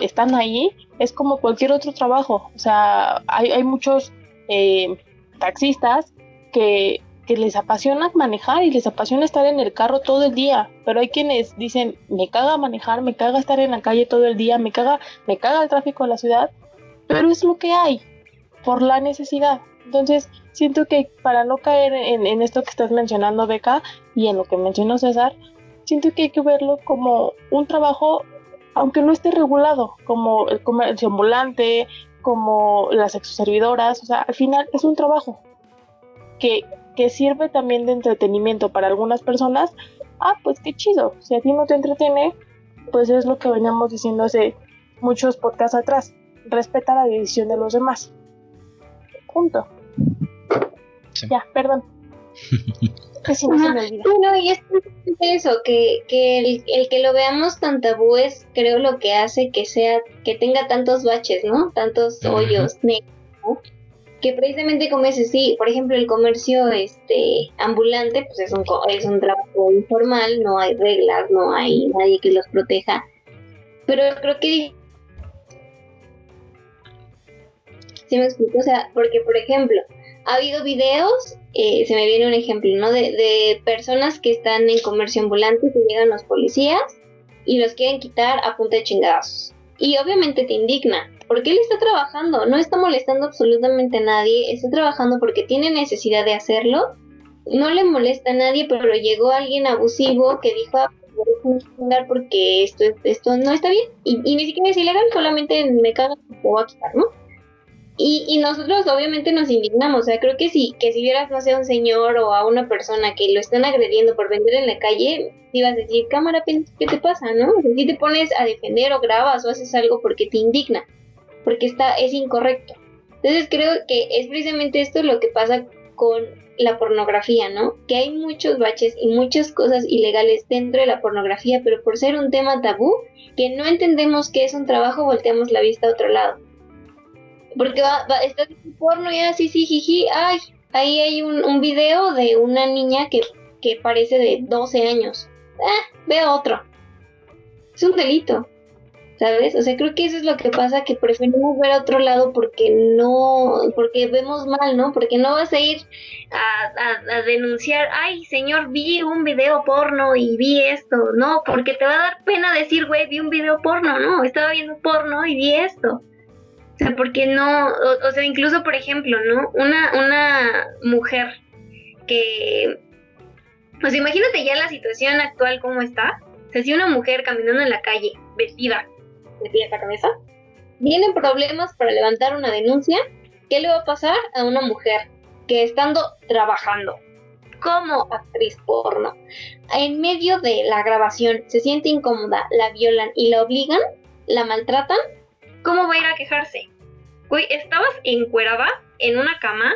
Speaker 5: están ahí, es como cualquier otro trabajo. O sea, hay, hay muchos eh, taxistas que, que, les apasiona manejar y les apasiona estar en el carro todo el día, pero hay quienes dicen, me caga manejar, me caga estar en la calle todo el día, me caga, me caga el tráfico de la ciudad, pero es lo que hay, por la necesidad. Entonces, siento que para no caer en, en esto que estás mencionando, Beca, y en lo que mencionó César, siento que hay que verlo como un trabajo aunque no esté regulado, como el comercio ambulante, como las exoservidoras, o sea, al final es un trabajo que, que sirve también de entretenimiento para algunas personas. Ah, pues qué chido, si a ti no te entretiene, pues es lo que veníamos diciendo hace muchos podcasts atrás, respeta la decisión de los demás. Punto. Ya, perdón. Casi no se me olvida.
Speaker 4: Bueno, y es precisamente eso, que, que el, el que lo veamos tan tabú es, creo, lo que hace que sea, que tenga tantos baches, ¿no? Tantos hoyos negros, ¿no? Que precisamente como ese sí, por ejemplo, el comercio este ambulante, pues es un, es un trabajo informal, no hay reglas, no hay nadie que los proteja. Pero creo que ¿Sí me explico? O sea, porque por ejemplo, ha habido videos, eh, se me viene un ejemplo, ¿no? De, de personas que están en comercio ambulante que llegan los policías y los quieren quitar a punta de chingadazos. Y obviamente te indigna, porque él está trabajando, no está molestando absolutamente a nadie, está trabajando porque tiene necesidad de hacerlo, no le molesta a nadie, pero llegó alguien abusivo que dijo, ah, pues, porque esto, esto no está bien, y, y ni siquiera es ilegal, solamente me y te voy a quitar, ¿no? Y, y nosotros obviamente nos indignamos, o sea, creo que si, que si vieras, no sé, a un señor o a una persona que lo están agrediendo por vender en la calle, ibas a decir, cámara, ¿qué te pasa, no? Si te pones a defender o grabas o haces algo porque te indigna, porque está, es incorrecto. Entonces creo que es precisamente esto lo que pasa con la pornografía, ¿no? Que hay muchos baches y muchas cosas ilegales dentro de la pornografía, pero por ser un tema tabú, que no entendemos que es un trabajo, volteamos la vista a otro lado. Porque va, va, está en porno y así, sí, jiji, ay, ahí hay un, un video de una niña que, que parece de 12 años. Ah, veo otro. Es un delito, ¿sabes? O sea, creo que eso es lo que pasa, que preferimos ver a otro lado porque no, porque vemos mal, ¿no? Porque no vas a ir a, a, a denunciar, ay, señor, vi un video porno y vi esto, no, porque te va a dar pena decir, güey, vi un video porno, no, estaba viendo porno y vi esto. O sea, porque no, o, sea, incluso por ejemplo, ¿no? Una, una mujer que, pues imagínate ya la situación actual cómo está. O sea, si una mujer caminando en la calle, vestida, de pie a la cabeza, vienen problemas para levantar una denuncia, ¿qué le va a pasar a una mujer que estando trabajando como actriz porno, en medio de la grabación se siente incómoda, la violan y la obligan, la maltratan? ¿Cómo va a ir a quejarse? Güey, estabas encuerada en una cama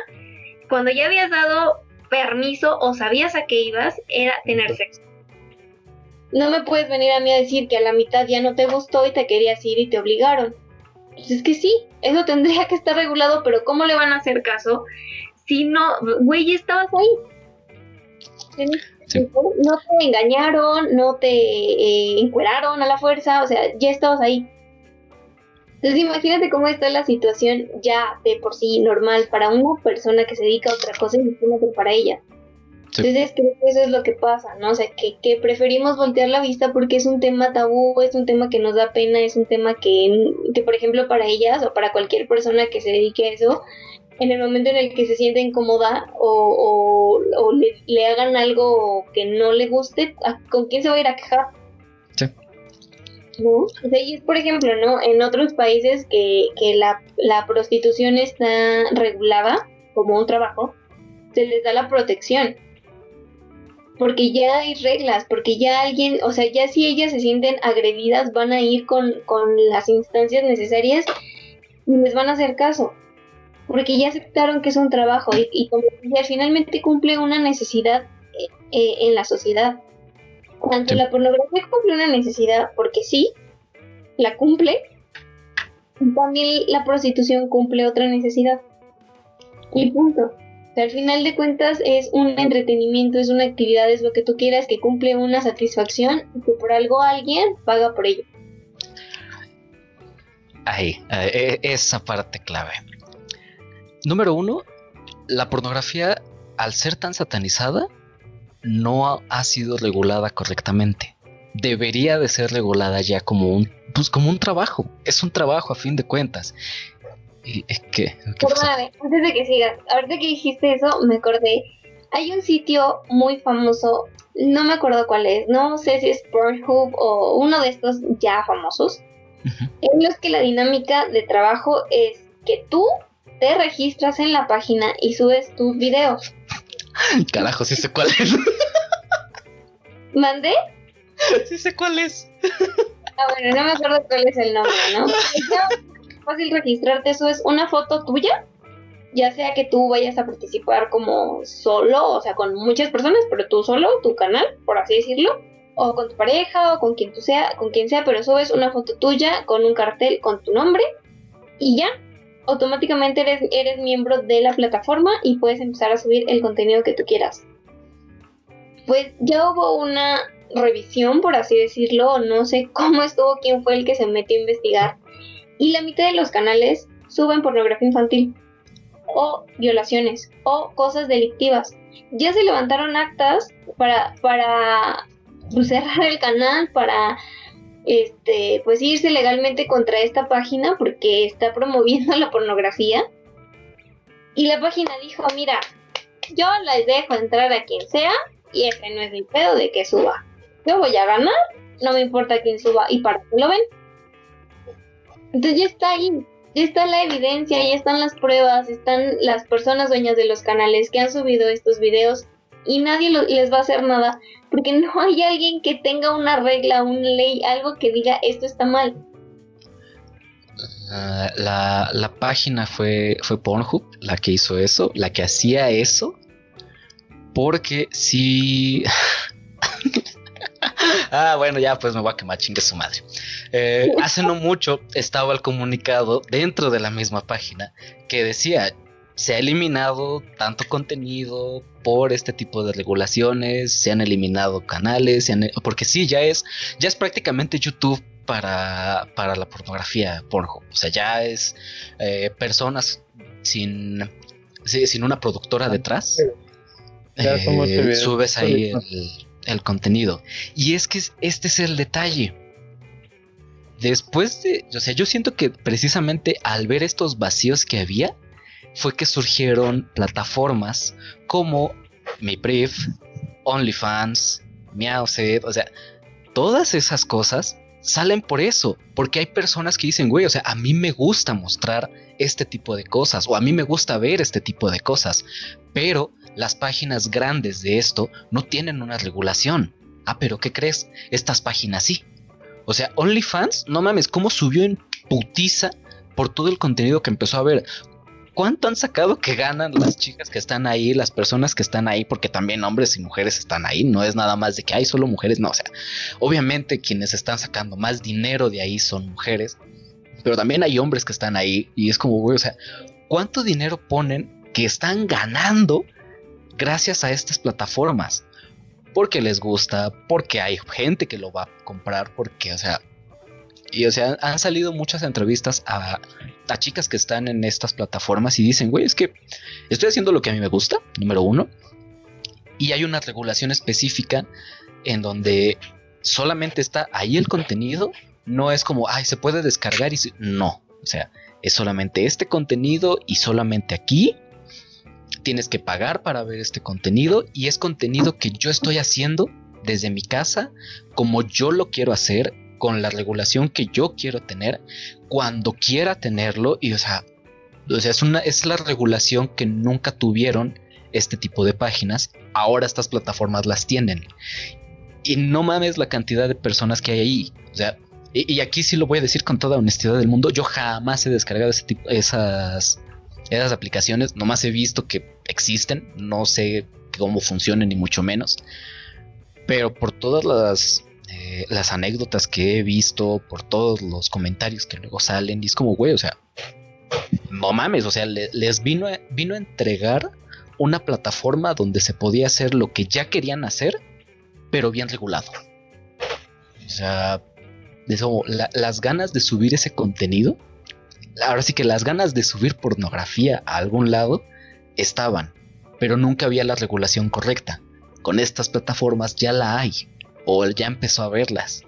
Speaker 4: cuando ya habías dado permiso o sabías a qué ibas, era tener sexo. No me puedes venir a mí a decir que a la mitad ya no te gustó y te querías ir y te obligaron. Pues es que sí, eso tendría que estar regulado, pero ¿cómo le van a hacer caso si no, güey, ya estabas ahí? Sí. No te engañaron, no te eh, encueraron a la fuerza, o sea, ya estabas ahí. Entonces imagínate cómo está la situación ya de por sí normal para una persona que se dedica a otra cosa y imagínate para ella. Sí. Entonces creo que eso es lo que pasa, ¿no? O sea, que, que, preferimos voltear la vista porque es un tema tabú, es un tema que nos da pena, es un tema que, que por ejemplo para ellas o para cualquier persona que se dedique a eso, en el momento en el que se siente incómoda o, o, o le, le, hagan algo que no le guste, ¿con quién se va a ir a quejar? ¿No? O sea, y por ejemplo, ¿no? En otros países que, que la, la, prostitución está regulada como un trabajo, se les da la protección. Porque ya hay reglas, porque ya alguien, o sea, ya si ellas se sienten agredidas, van a ir con, con las instancias necesarias y les van a hacer caso. Porque ya aceptaron que es un trabajo y, y finalmente cumple una necesidad eh, eh, en la sociedad. Tanto sí. la pornografía cumple una necesidad, porque sí, la cumple, también la prostitución cumple otra necesidad. Y punto. Al final de cuentas es un entretenimiento, es una actividad, es lo que tú quieras, que cumple una satisfacción y que por algo alguien paga por ello.
Speaker 1: Ahí, eh, esa parte clave. Número uno, la pornografía, al ser tan satanizada, no ha sido regulada correctamente. Debería de ser regulada ya como un, pues como un trabajo. Es un trabajo a fin de cuentas. Y es que.
Speaker 4: Perdóname, antes de que sigas, ahorita que dijiste eso, me acordé. Hay un sitio muy famoso, no me acuerdo cuál es, no sé si es Pornhub o uno de estos ya famosos, uh -huh. en los que la dinámica de trabajo es que tú te registras en la página y subes tus videos.
Speaker 1: Carajo, sí sé cuál es.
Speaker 4: ¿Mandé?
Speaker 1: Sí sé cuál es.
Speaker 4: Ah, bueno, no me acuerdo cuál es el nombre, ¿no? Es fácil registrarte, eso es una foto tuya ya sea que tú vayas a participar como solo, o sea, con muchas personas, pero tú solo, tu canal, por así decirlo, o con tu pareja o con quien tú sea, con quien sea, pero subes una foto tuya con un cartel con tu nombre y ya automáticamente eres, eres miembro de la plataforma y puedes empezar a subir el contenido que tú quieras. Pues ya hubo una revisión, por así decirlo, no sé cómo estuvo, quién fue el que se metió a investigar, y la mitad de los canales suben pornografía infantil o violaciones o cosas delictivas. Ya se levantaron actas para, para cerrar el canal, para este, pues irse legalmente contra esta página porque está promoviendo la pornografía. Y la página dijo, mira, yo les dejo entrar a quien sea y ese no es mi pedo de que suba. Yo voy a ganar, no me importa quién suba y para que lo ven. Entonces ya está ahí, ya está la evidencia, ya están las pruebas, están las personas dueñas de los canales que han subido estos videos y nadie les va a hacer nada porque no hay alguien que tenga una regla, una ley, algo que diga esto está mal.
Speaker 1: La, la, página fue, fue Pornhub la que hizo eso, la que hacía eso, porque si... ah, bueno, ya pues me voy a quemar, chingue su madre. Eh, hace no mucho estaba el comunicado dentro de la misma página que decía, se ha eliminado tanto contenido por este tipo de regulaciones, se han eliminado canales, porque sí, ya es, ya es prácticamente YouTube para, para la pornografía Pornhub. O sea, ya es eh, personas sin, sin una productora detrás. Eh, subes ahí el, el, contenido. Y es que este es el detalle. Después de, o sea, yo siento que precisamente al ver estos vacíos que había, fue que surgieron plataformas como MiPriv, OnlyFans, Meowset, o sea, todas esas cosas salen por eso, porque hay personas que dicen, güey, o sea, a mí me gusta mostrar este tipo de cosas o a mí me gusta ver este tipo de cosas, pero las páginas grandes de esto no tienen una regulación. Ah, pero ¿qué crees? Estas páginas sí. O sea, OnlyFans, no mames, cómo subió en putiza por todo el contenido que empezó a ver. ¿Cuánto han sacado que ganan las chicas que están ahí, las personas que están ahí? Porque también hombres y mujeres están ahí, no es nada más de que hay solo mujeres, no, o sea, obviamente quienes están sacando más dinero de ahí son mujeres, pero también hay hombres que están ahí y es como, güey, o sea, ¿cuánto dinero ponen que están ganando gracias a estas plataformas? Porque les gusta, porque hay gente que lo va a comprar, porque, o sea, y o sea, han salido muchas entrevistas a, chicas que están en estas plataformas y dicen, güey, es que estoy haciendo lo que a mí me gusta, número uno. Y hay una regulación específica en donde solamente está ahí el contenido. No es como, ay, se puede descargar y no. O sea, es solamente este contenido y solamente aquí. Tienes que pagar para ver este contenido y es contenido que yo estoy haciendo desde mi casa, como yo lo quiero hacer, con la regulación que yo quiero tener cuando quiera tenerlo y o sea, o sea es una es la regulación que nunca tuvieron este tipo de páginas, ahora estas plataformas las tienen. Y no mames la cantidad de personas que hay ahí. O sea, y, aquí sí lo voy a decir con toda honestidad del mundo, yo jamás he descargado ese tipo, esas, esas aplicaciones, nomás he visto que existen, no sé cómo funcionan ni mucho menos. Pero por todas las eh, las anécdotas que he visto, por todos los comentarios que luego salen, y es como, güey, o sea, no mames, o sea, les vino, vino a entregar una plataforma donde se podía hacer lo que ya querían hacer, pero bien regulado. O sea, las ganas de subir ese contenido, ahora sí que las ganas de subir pornografía a algún lado estaban, pero nunca había la regulación correcta. Con estas plataformas ya la hay o él ya empezó a verlas.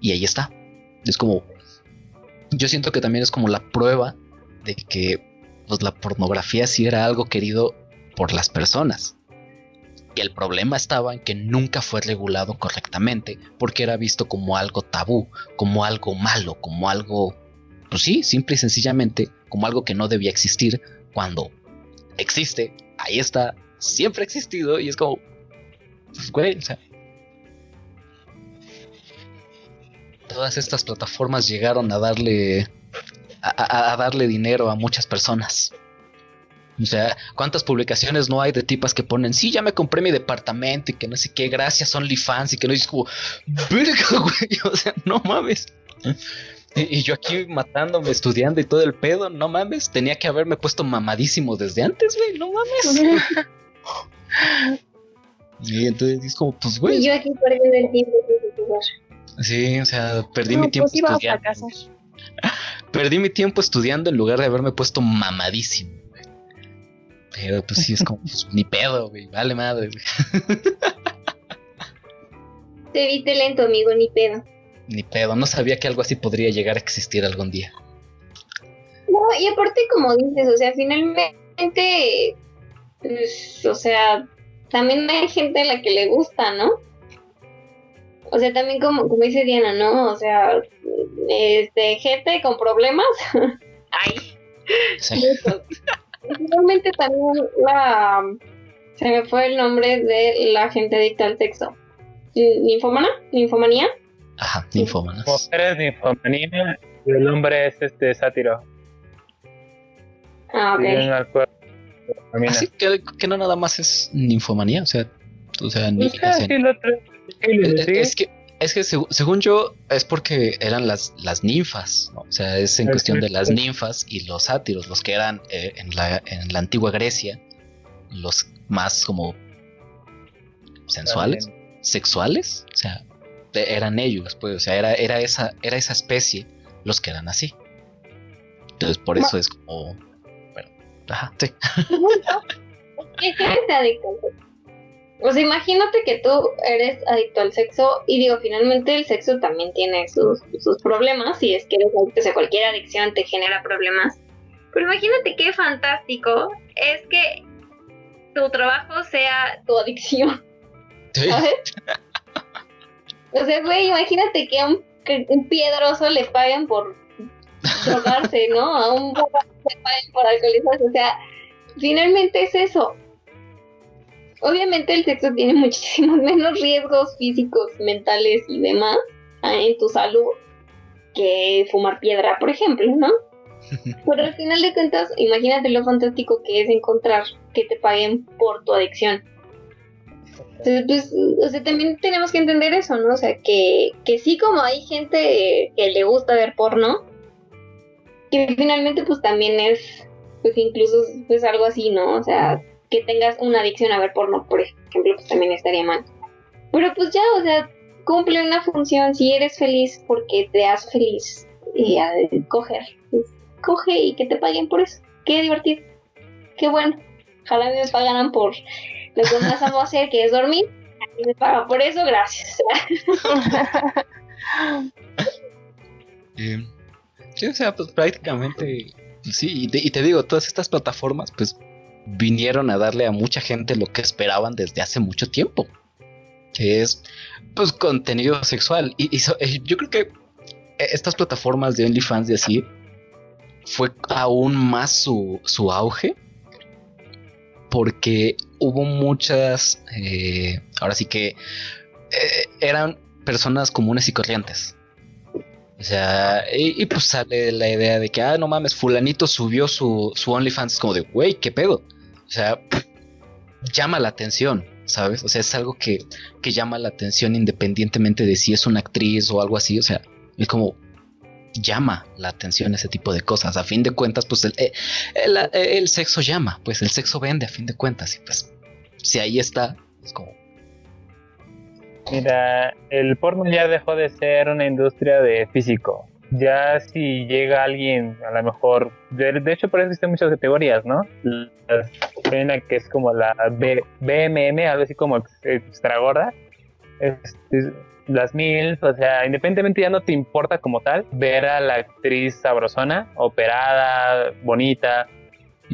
Speaker 1: Y ahí está. Es como, yo siento que también es como la prueba de que pues, la pornografía sí era algo querido por las personas. Y el problema estaba en que nunca fue regulado correctamente porque era visto como algo tabú, como algo malo, como algo, pues sí, simple y sencillamente, como algo que no debía existir cuando existe, ahí está, siempre ha existido y es como, pues güey, o sea, todas estas plataformas llegaron a darle a, darle dinero a muchas personas. O sea, ¿cuántas publicaciones no hay de tipas que ponen, sí, ya me compré mi departamento y que no sé qué, gracias OnlyFans y que no dices como, verga, güey, o sea, no mames. Y, y yo aquí matándome, estudiando y todo el pedo, no mames, tenía que haberme puesto mamadísimo desde antes, güey, no mames. Y entonces es como, pues,
Speaker 4: Y
Speaker 1: güey,
Speaker 4: yo aquí perdiendo el tiempo. jugar.
Speaker 1: Sí, o sea, perdí
Speaker 5: No,
Speaker 1: mi tiempo
Speaker 5: pues iba a
Speaker 1: estudiando. Perdí mi tiempo estudiando en lugar de haberme puesto mamadísimo, güey. Pero pues sí, es como, pues, ni pedo, güey, vale madre, güey.
Speaker 4: Te viste lento, amigo, ni pedo.
Speaker 1: Ni pedo, no sabía que algo así podría llegar a existir algún día.
Speaker 4: No, y aparte, como dices, o sea, finalmente, pues, o sea, también hay gente a la que le gusta, ¿no? O sea, también como, como dice Diana, ¿no? O sea, este, gente con problemas. Ay,
Speaker 1: Sí.
Speaker 4: Finalmente también la... Se me fue el nombre de la gente adicta al sexo. ¿Ninfomana? ¿Ninfomanía?
Speaker 1: Ajá, ninfómanas.
Speaker 2: Mujeres ninfomanía y el hombre es este sátiro.
Speaker 4: Ah, ok.
Speaker 1: Así que, que no nada más es ninfomanía, o sea, o sea, ni-
Speaker 2: Pues,
Speaker 1: o sea,
Speaker 2: sí, lo sí, le
Speaker 1: es,
Speaker 2: sigue.
Speaker 1: es que es que según yo es porque eran las, las ninfas, ¿no? o sea, es en cuestión de las ninfas y los sátiros, los que eran eh, en, la, en la antigua Grecia, los más como sensuales, sexuales, o sea, de- eran ellos, pues, o sea, era, era, esa, era esa especie los que eran así. Entonces, por eso es como, bueno, ajá, sí.
Speaker 4: ¿Qué? O sea, imagínate que tú eres adicto al sexo y digo, finalmente el sexo también tiene sus, sus problemas y es que eres adicto, o sea, cualquier adicción te genera problemas. Pero imagínate qué fantástico es que tu trabajo sea tu adicción,
Speaker 1: Sí.
Speaker 4: ¿sabes? O sea, güey, imagínate que a un, que un piedroso le paguen por drogarse, ¿no? A un borracho le paguen por alcoholizarse. O sea, finalmente es eso. Obviamente el sexo tiene muchísimos menos riesgos físicos, mentales y demás ah, en tu salud que fumar piedra, por ejemplo, ¿no? Pero al final de cuentas, imagínate lo fantástico que es encontrar que te paguen por tu adicción. Entonces, pues, o sea, también tenemos que entender eso, ¿no? O sea, que, que sí como hay gente que le gusta ver porno, que finalmente pues también es, pues incluso pues algo así, ¿no? O sea, que tengas una adicción a ver porno, por ejemplo, pues también estaría mal. Pero pues ya, o sea, cumple una función, si eres feliz porque te hace feliz y a coger, coge y que te paguen por eso. Qué divertido, qué bueno. Ojalá me pagaran por lo que más amo hacer, que es dormir. Y me pagan por eso, gracias.
Speaker 1: Eh, sí, o sea, pues prácticamente, sí, y te digo, todas estas plataformas, pues vinieron a darle a mucha gente lo que esperaban desde hace mucho tiempo, que es, pues, contenido sexual. Y, eh, yo creo que eh, estas plataformas de OnlyFans y así fue aún más su, su auge, porque hubo muchas, eh, ahora sí que eran personas comunes y corrientes. O sea, y, pues sale la idea de que, ah, no mames, fulanito subió su, su OnlyFans, como de, güey, ¿qué pedo? O sea, llama la atención, ¿sabes? O sea, es algo que, que llama la atención independientemente de si es una actriz o algo así, o sea, es como llama la atención ese tipo de cosas. A fin de cuentas, pues el, eh, el, el sexo llama, pues el sexo vende a fin de cuentas, y pues si ahí está, es como...
Speaker 2: Mira, el porno ya dejó de ser una industria de físico. Ya si llega alguien, a lo mejor, de, de hecho por eso existen muchas categorías, ¿no? Las, hay una que es como la BMM, algo así como extra gorda. Este, las mil, o sea, independientemente ya no te importa como tal ver a la actriz sabrosona, operada, bonita.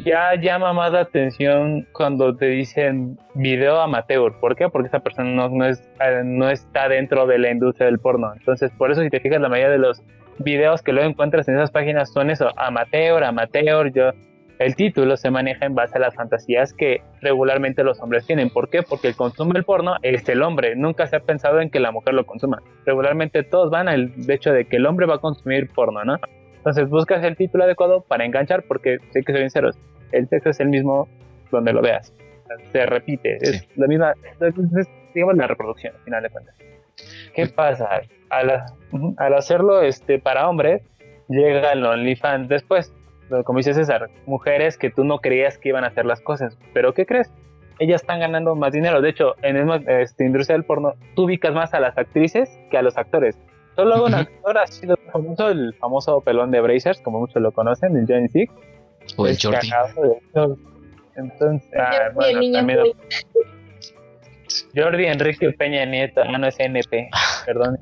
Speaker 2: Ya llama más la atención cuando te dicen video amateur. ¿Por qué? Porque esa persona no, no, es, no está dentro de la industria del porno. Entonces, por eso si te fijas, la mayoría de los videos que luego encuentras en esas páginas son eso, amateur, amateur. Yo, el título se maneja en base a las fantasías que regularmente los hombres tienen. ¿Por qué? Porque el consumo del porno es el hombre. Nunca se ha pensado en que la mujer lo consuma. Regularmente todos van al hecho de que el hombre va a consumir porno, ¿no? Entonces buscas el título adecuado para enganchar porque, sé que soy sinceros, el sexo es el mismo donde lo veas. Se repite, es
Speaker 1: Sí.
Speaker 2: la misma, es, es, digamos la reproducción, al final de cuentas. ¿Qué pasa? Al, al hacerlo este, para hombres, llega el OnlyFans después. Como dice César, mujeres que tú no creías que iban a hacer las cosas. Pero ¿qué crees? Ellas están ganando más dinero. De hecho, en la este, industria del porno, tú ubicas más a las actrices que a los actores. Solo un actor ha sido famoso, el famoso pelón de Brazers, como muchos lo conocen, el Johnny Six.
Speaker 1: O el Jordi.
Speaker 2: Entonces, ah, bueno, también. Jordi Enrique Peña Nieto, ah, no es NP, perdón.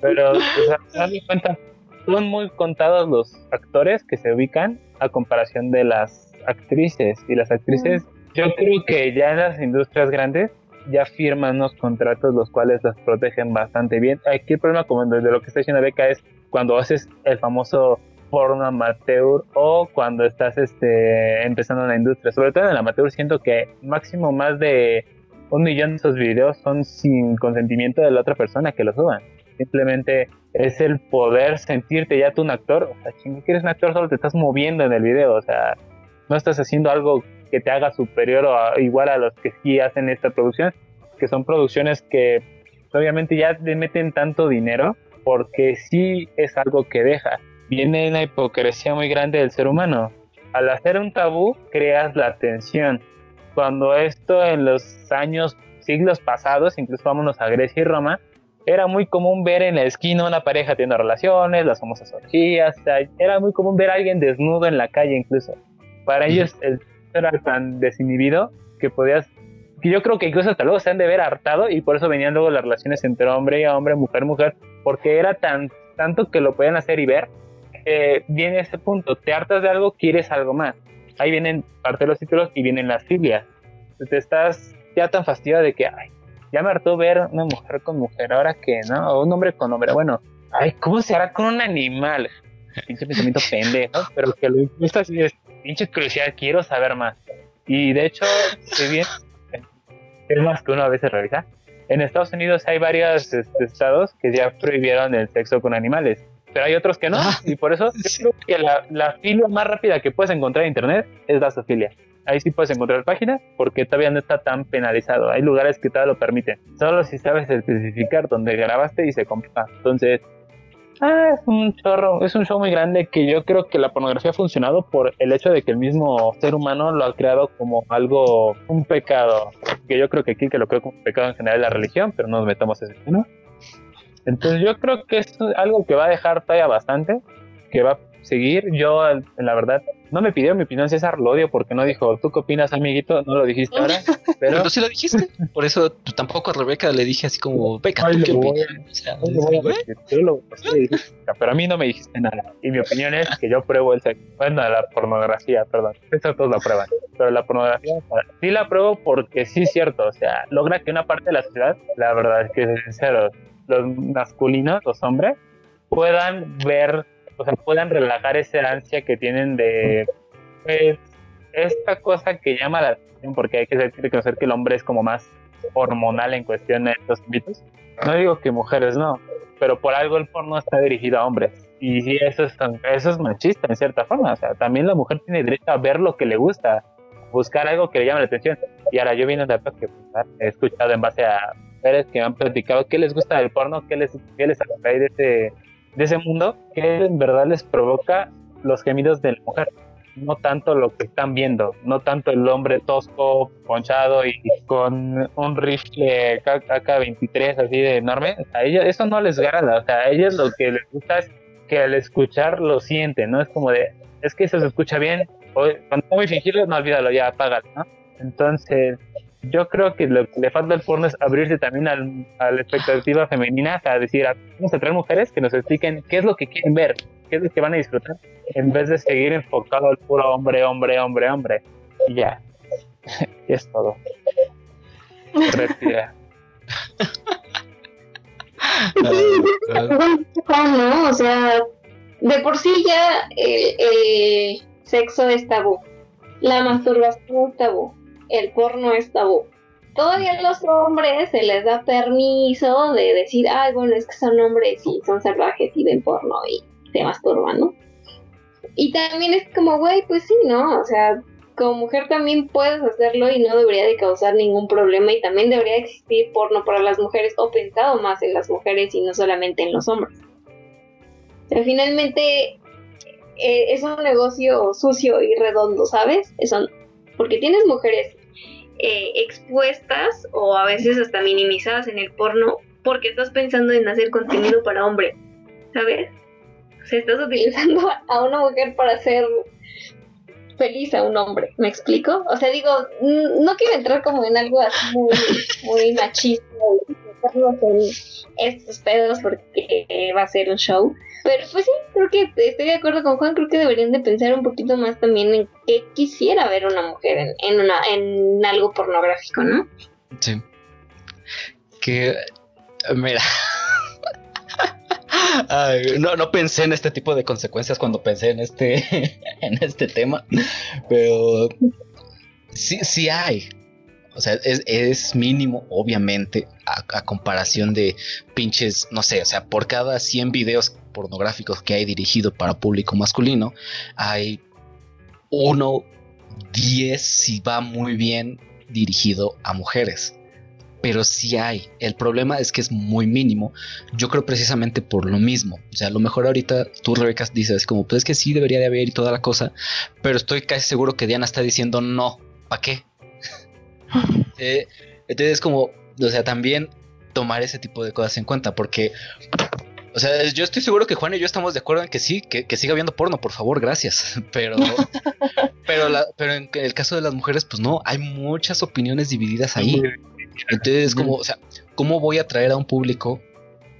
Speaker 2: Pero, o sea, dale cuenta, son muy contados los actores que se ubican a comparación de las actrices. Y las actrices, yo creo que ya en las industrias grandes ya firman unos contratos los cuales las protegen bastante bien. Aquí el problema, como de lo que está diciendo Beca, es cuando haces el famoso porno amateur o cuando estás este, empezando en la industria. Sobre todo en el amateur siento que máximo más de un millón de esos videos son sin consentimiento de la otra persona que lo suban. Simplemente es el poder sentirte ya tú un actor. O sea, chingo que eres un actor, solo te estás moviendo en el video. O sea, no estás haciendo algo que te haga superior o a- igual a los que sí hacen esta producción, que son producciones que obviamente ya le meten tanto dinero porque sí es algo que deja. Viene una hipocresía muy grande del ser humano. Al hacer un tabú, creas la tensión. Cuando esto en los años, siglos pasados, incluso vámonos a Grecia y Roma, era muy común ver en la esquina una pareja teniendo relaciones, las famosas orgías, o sea, era muy común ver a alguien desnudo en la calle incluso. Para ellos el era tan desinhibido que podías, que yo creo que incluso hasta luego se han de ver hartado y por eso venían luego las relaciones entre hombre y hombre, mujer, mujer, porque era tan tanto que lo podían hacer y ver, que viene ese punto, te hartas de algo, quieres algo más. Ahí vienen parte de los títulos y vienen las filias. Te estás ya tan fastidiado de que, ay, ya me hartó ver una mujer con mujer, ahora que, ¿no? O un hombre con hombre. Bueno, ay, ¿cómo se hará con un animal? Pinche pensamiento pendejo, pero que lo impulsa así es pinche curiosidad, quiero saber más. Y de hecho, si bien es más que uno a veces revisa, en Estados Unidos hay varios este, estados que ya prohibieron el sexo con animales, pero hay otros que no,
Speaker 1: Ah,
Speaker 2: y por eso
Speaker 1: sí.
Speaker 2: yo creo que la, la filia más rápida que puedes encontrar en internet es la zoofilia. Ahí sí puedes encontrar páginas porque todavía no está tan penalizado. Hay lugares que todavía lo permiten. Solo si sabes especificar dónde grabaste y se compra. Entonces, ah, es un chorro, es un show muy grande que yo creo que la pornografía ha funcionado por el hecho de que el mismo ser humano lo ha creado como algo, un pecado. Que yo creo que aquí que lo creo como un pecado en general es la religión, pero no nos metamos en ese tema. Entonces yo creo que es algo que va a dejar todavía bastante, que va seguir. Yo, la verdad, no me pidió mi opinión César, lo odio porque no dijo, ¿tú qué opinas, amiguito? No lo dijiste ahora, pero...
Speaker 1: Pero sí lo dijiste. Por eso tú tampoco a Rebeca le dije así como, Beca,
Speaker 2: Ay,
Speaker 1: ¿tú qué opinas? O sea,
Speaker 2: pero a mí no me dijiste nada. Y mi opinión es que yo pruebo el sexo. Bueno, la pornografía, perdón. Eso todos la prueban. Pero la pornografía, sí la pruebo porque sí es cierto. O sea, logra que una parte de la sociedad, la verdad es que, sincero, los masculinos, los hombres, puedan ver, o sea, puedan relajar esa ansia que tienen de, pues, esta cosa que llama la atención, porque hay que reconocer que el hombre es como más hormonal en cuestión de estos ámbitos. No digo que mujeres no, pero por algo el porno está dirigido a hombres. Y sí, eso es, eso es machista en cierta forma. O sea, también la mujer tiene derecho a ver lo que le gusta, buscar algo que le llame la atención. Y ahora yo vine un dato que pues, he escuchado en base a mujeres que me han platicado qué les gusta del porno, qué les, qué les atrae de ese, de ese mundo, que en verdad les provoca los gemidos de la mujer no tanto lo que están viendo, no tanto el hombre tosco, ponchado y con un rifle AK-23 así de enorme, a ellos eso no les gana, o sea, a ellos lo que les gusta es que al escuchar lo sienten, ¿no? Es como de, es que eso se escucha bien, o cuando muy fingirlo, no olvídalo, ya apágalo, ¿no? Entonces, yo creo que lo que le falta al porno es abrirse también al, a la expectativa femenina, o sea, decir, vamos a traer mujeres que nos expliquen qué es lo que quieren ver, qué es lo que van a disfrutar, en vez de seguir enfocado al puro hombre, hombre, hombre, hombre. Y ya, es todo. Retira.
Speaker 4: no, o sea, de por sí ya el, el sexo es tabú, la masturbación es tabú, el porno es tabú. Todavía los hombres se les da permiso de decir, ay, bueno, es que son hombres y son salvajes y ven porno y se masturban, ¿no? Y también es como, güey, pues sí, ¿no? O sea, como mujer también puedes hacerlo y no debería de causar ningún problema y también debería existir porno para las mujeres o pensado más en las mujeres y no solamente en los hombres. O sea, finalmente eh, es un negocio sucio y redondo, ¿sabes? Eso, porque tienes mujeres eh, expuestas o a veces hasta minimizadas en el porno porque estás pensando en hacer contenido para hombre, ¿sabes? O sea, estás utilizando a una mujer para hacer feliz a un hombre, ¿me explico? O sea, digo, no quiero entrar como en algo así muy, muy machista en estos pedos porque va a ser un show. Pero pues sí, creo que estoy de acuerdo con Juan, creo que deberían de pensar un poquito más también en qué quisiera ver una mujer en, en, una, en algo pornográfico, ¿no?
Speaker 1: Sí. Que, mira, no, no pensé en este tipo de consecuencias cuando pensé en este, en este tema, pero sí, sí hay. O sea, es, mínimo, obviamente, a, comparación de pinches, no sé, o sea, por cada 100 videos pornográficos que hay dirigido para público masculino, hay uno, 10 si va muy bien dirigido a mujeres pero sí hay. El problema es que es muy mínimo. Yo creo precisamente por lo mismo. O sea, a lo mejor ahorita tú, Rebeca, dices como, pues es que sí debería de haber y toda la cosa, pero estoy casi seguro que Diana está diciendo no, ¿para qué? Eh, entonces es como, o sea, también tomar ese tipo de cosas en cuenta, porque, o sea, yo estoy seguro que Juan y yo estamos de acuerdo en que sí, que, que siga habiendo porno, por favor, gracias. Pero, pero, pero en el caso de las mujeres, pues no, hay muchas opiniones divididas ahí. Entonces, como, o sea, ¿cómo voy a atraer a un público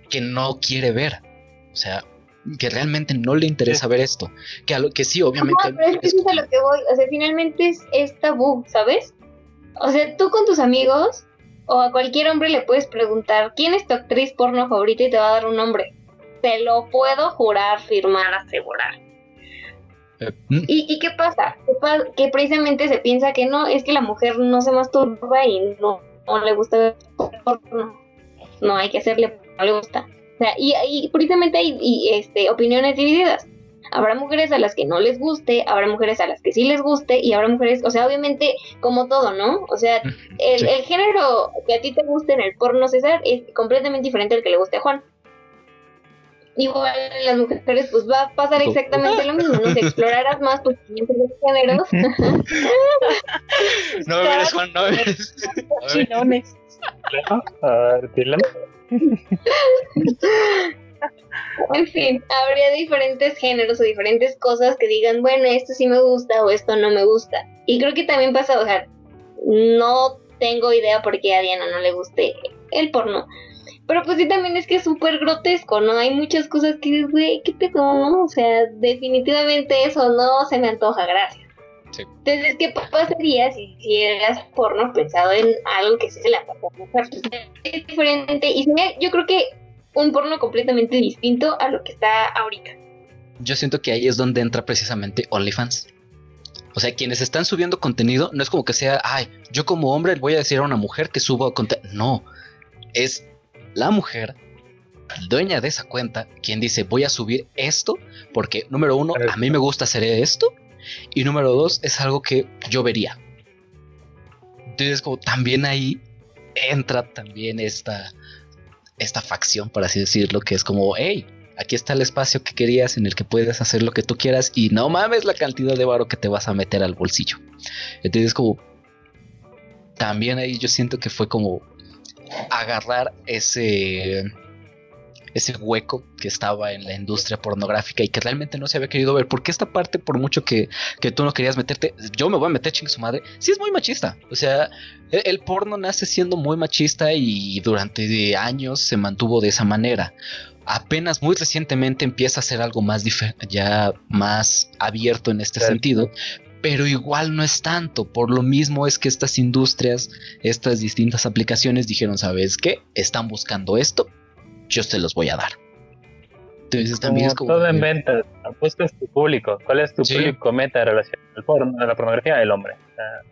Speaker 1: que no quiere ver? O sea, que realmente no le interesa ver esto. Que, a lo, que sí, obviamente.
Speaker 4: No, pero es que eso es a lo que voy. O sea, finalmente es, es tabú, ¿sabes? O sea, tú con tus amigos o a cualquier hombre le puedes preguntar quién es tu actriz porno favorita y te va a dar un nombre. Te lo puedo jurar, firmar, asegurar. Eh, mm. ¿Y, ¿Y, qué pasa? Que precisamente se piensa que no, es que la mujer no se masturba y no no le gusta ver porno, no hay que hacerle, no le gusta. O sea, y, y precisamente hay y, este, opiniones divididas. Habrá mujeres a las que no les guste, habrá mujeres a las que sí les guste, y habrá mujeres, o sea, obviamente, como todo, ¿no? O sea, el, el género que a ti te guste en el porno, César, es completamente diferente al que le guste a Juan igual las mujeres pues va a pasar exactamente lo mismo, ¿no? Si explorarás más tus los géneros.
Speaker 1: no me mires, Juan, no me mires.
Speaker 5: Chinones.
Speaker 4: En fin, habría diferentes géneros o diferentes cosas que digan, bueno, esto sí me gusta o esto no me gusta. Y creo que también pasa, o sea, no tengo idea por qué a Diana no le guste el porno. Pero pues sí, también es que es súper grotesco, ¿no? Hay muchas cosas que dices, güey, ¿qué te no? O sea, definitivamente eso no se me antoja, gracias. Sí. Entonces, ¿qué pasaría si hicieras porno pensado en algo que se le antoja a mujer? Es diferente y yo creo que un porno completamente distinto a lo que está ahorita.
Speaker 1: Yo siento que ahí es donde entra precisamente OnlyFans. O sea, quienes están subiendo contenido, no es como que sea, ay, yo como hombre voy a decir a una mujer que suba contenido. No, es la mujer, dueña de esa cuenta, quien dice voy a subir esto porque número uno, a mí me gusta hacer esto y número dos, es algo que yo vería. Entonces como también ahí entra también esta, esta facción, por así decirlo, que es como, hey, aquí está el espacio que querías en el que puedes hacer lo que tú quieras y no mames la cantidad de varo que te vas a meter al bolsillo. Entonces como también ahí yo siento que fue como agarrar ese ese hueco que estaba en la industria pornográfica y que realmente no se había querido ver. Porque esta parte, por mucho que, tú no querías meterte, yo me voy a meter ching su madre, sí es muy machista. O sea, el, porno nace siendo muy machista y durante años se mantuvo de esa manera. Apenas muy recientemente empieza a ser algo más ya más abierto en este sentido, pero igual no es tanto. Por lo mismo es que estas industrias, estas distintas aplicaciones dijeron, ¿sabes qué? Están buscando esto, yo se los voy a dar.
Speaker 2: Entonces también es como... Todo en ventas, apuestas tu público. ¿Cuál es tu público meta en relación al porno, a la pornografía? El hombre.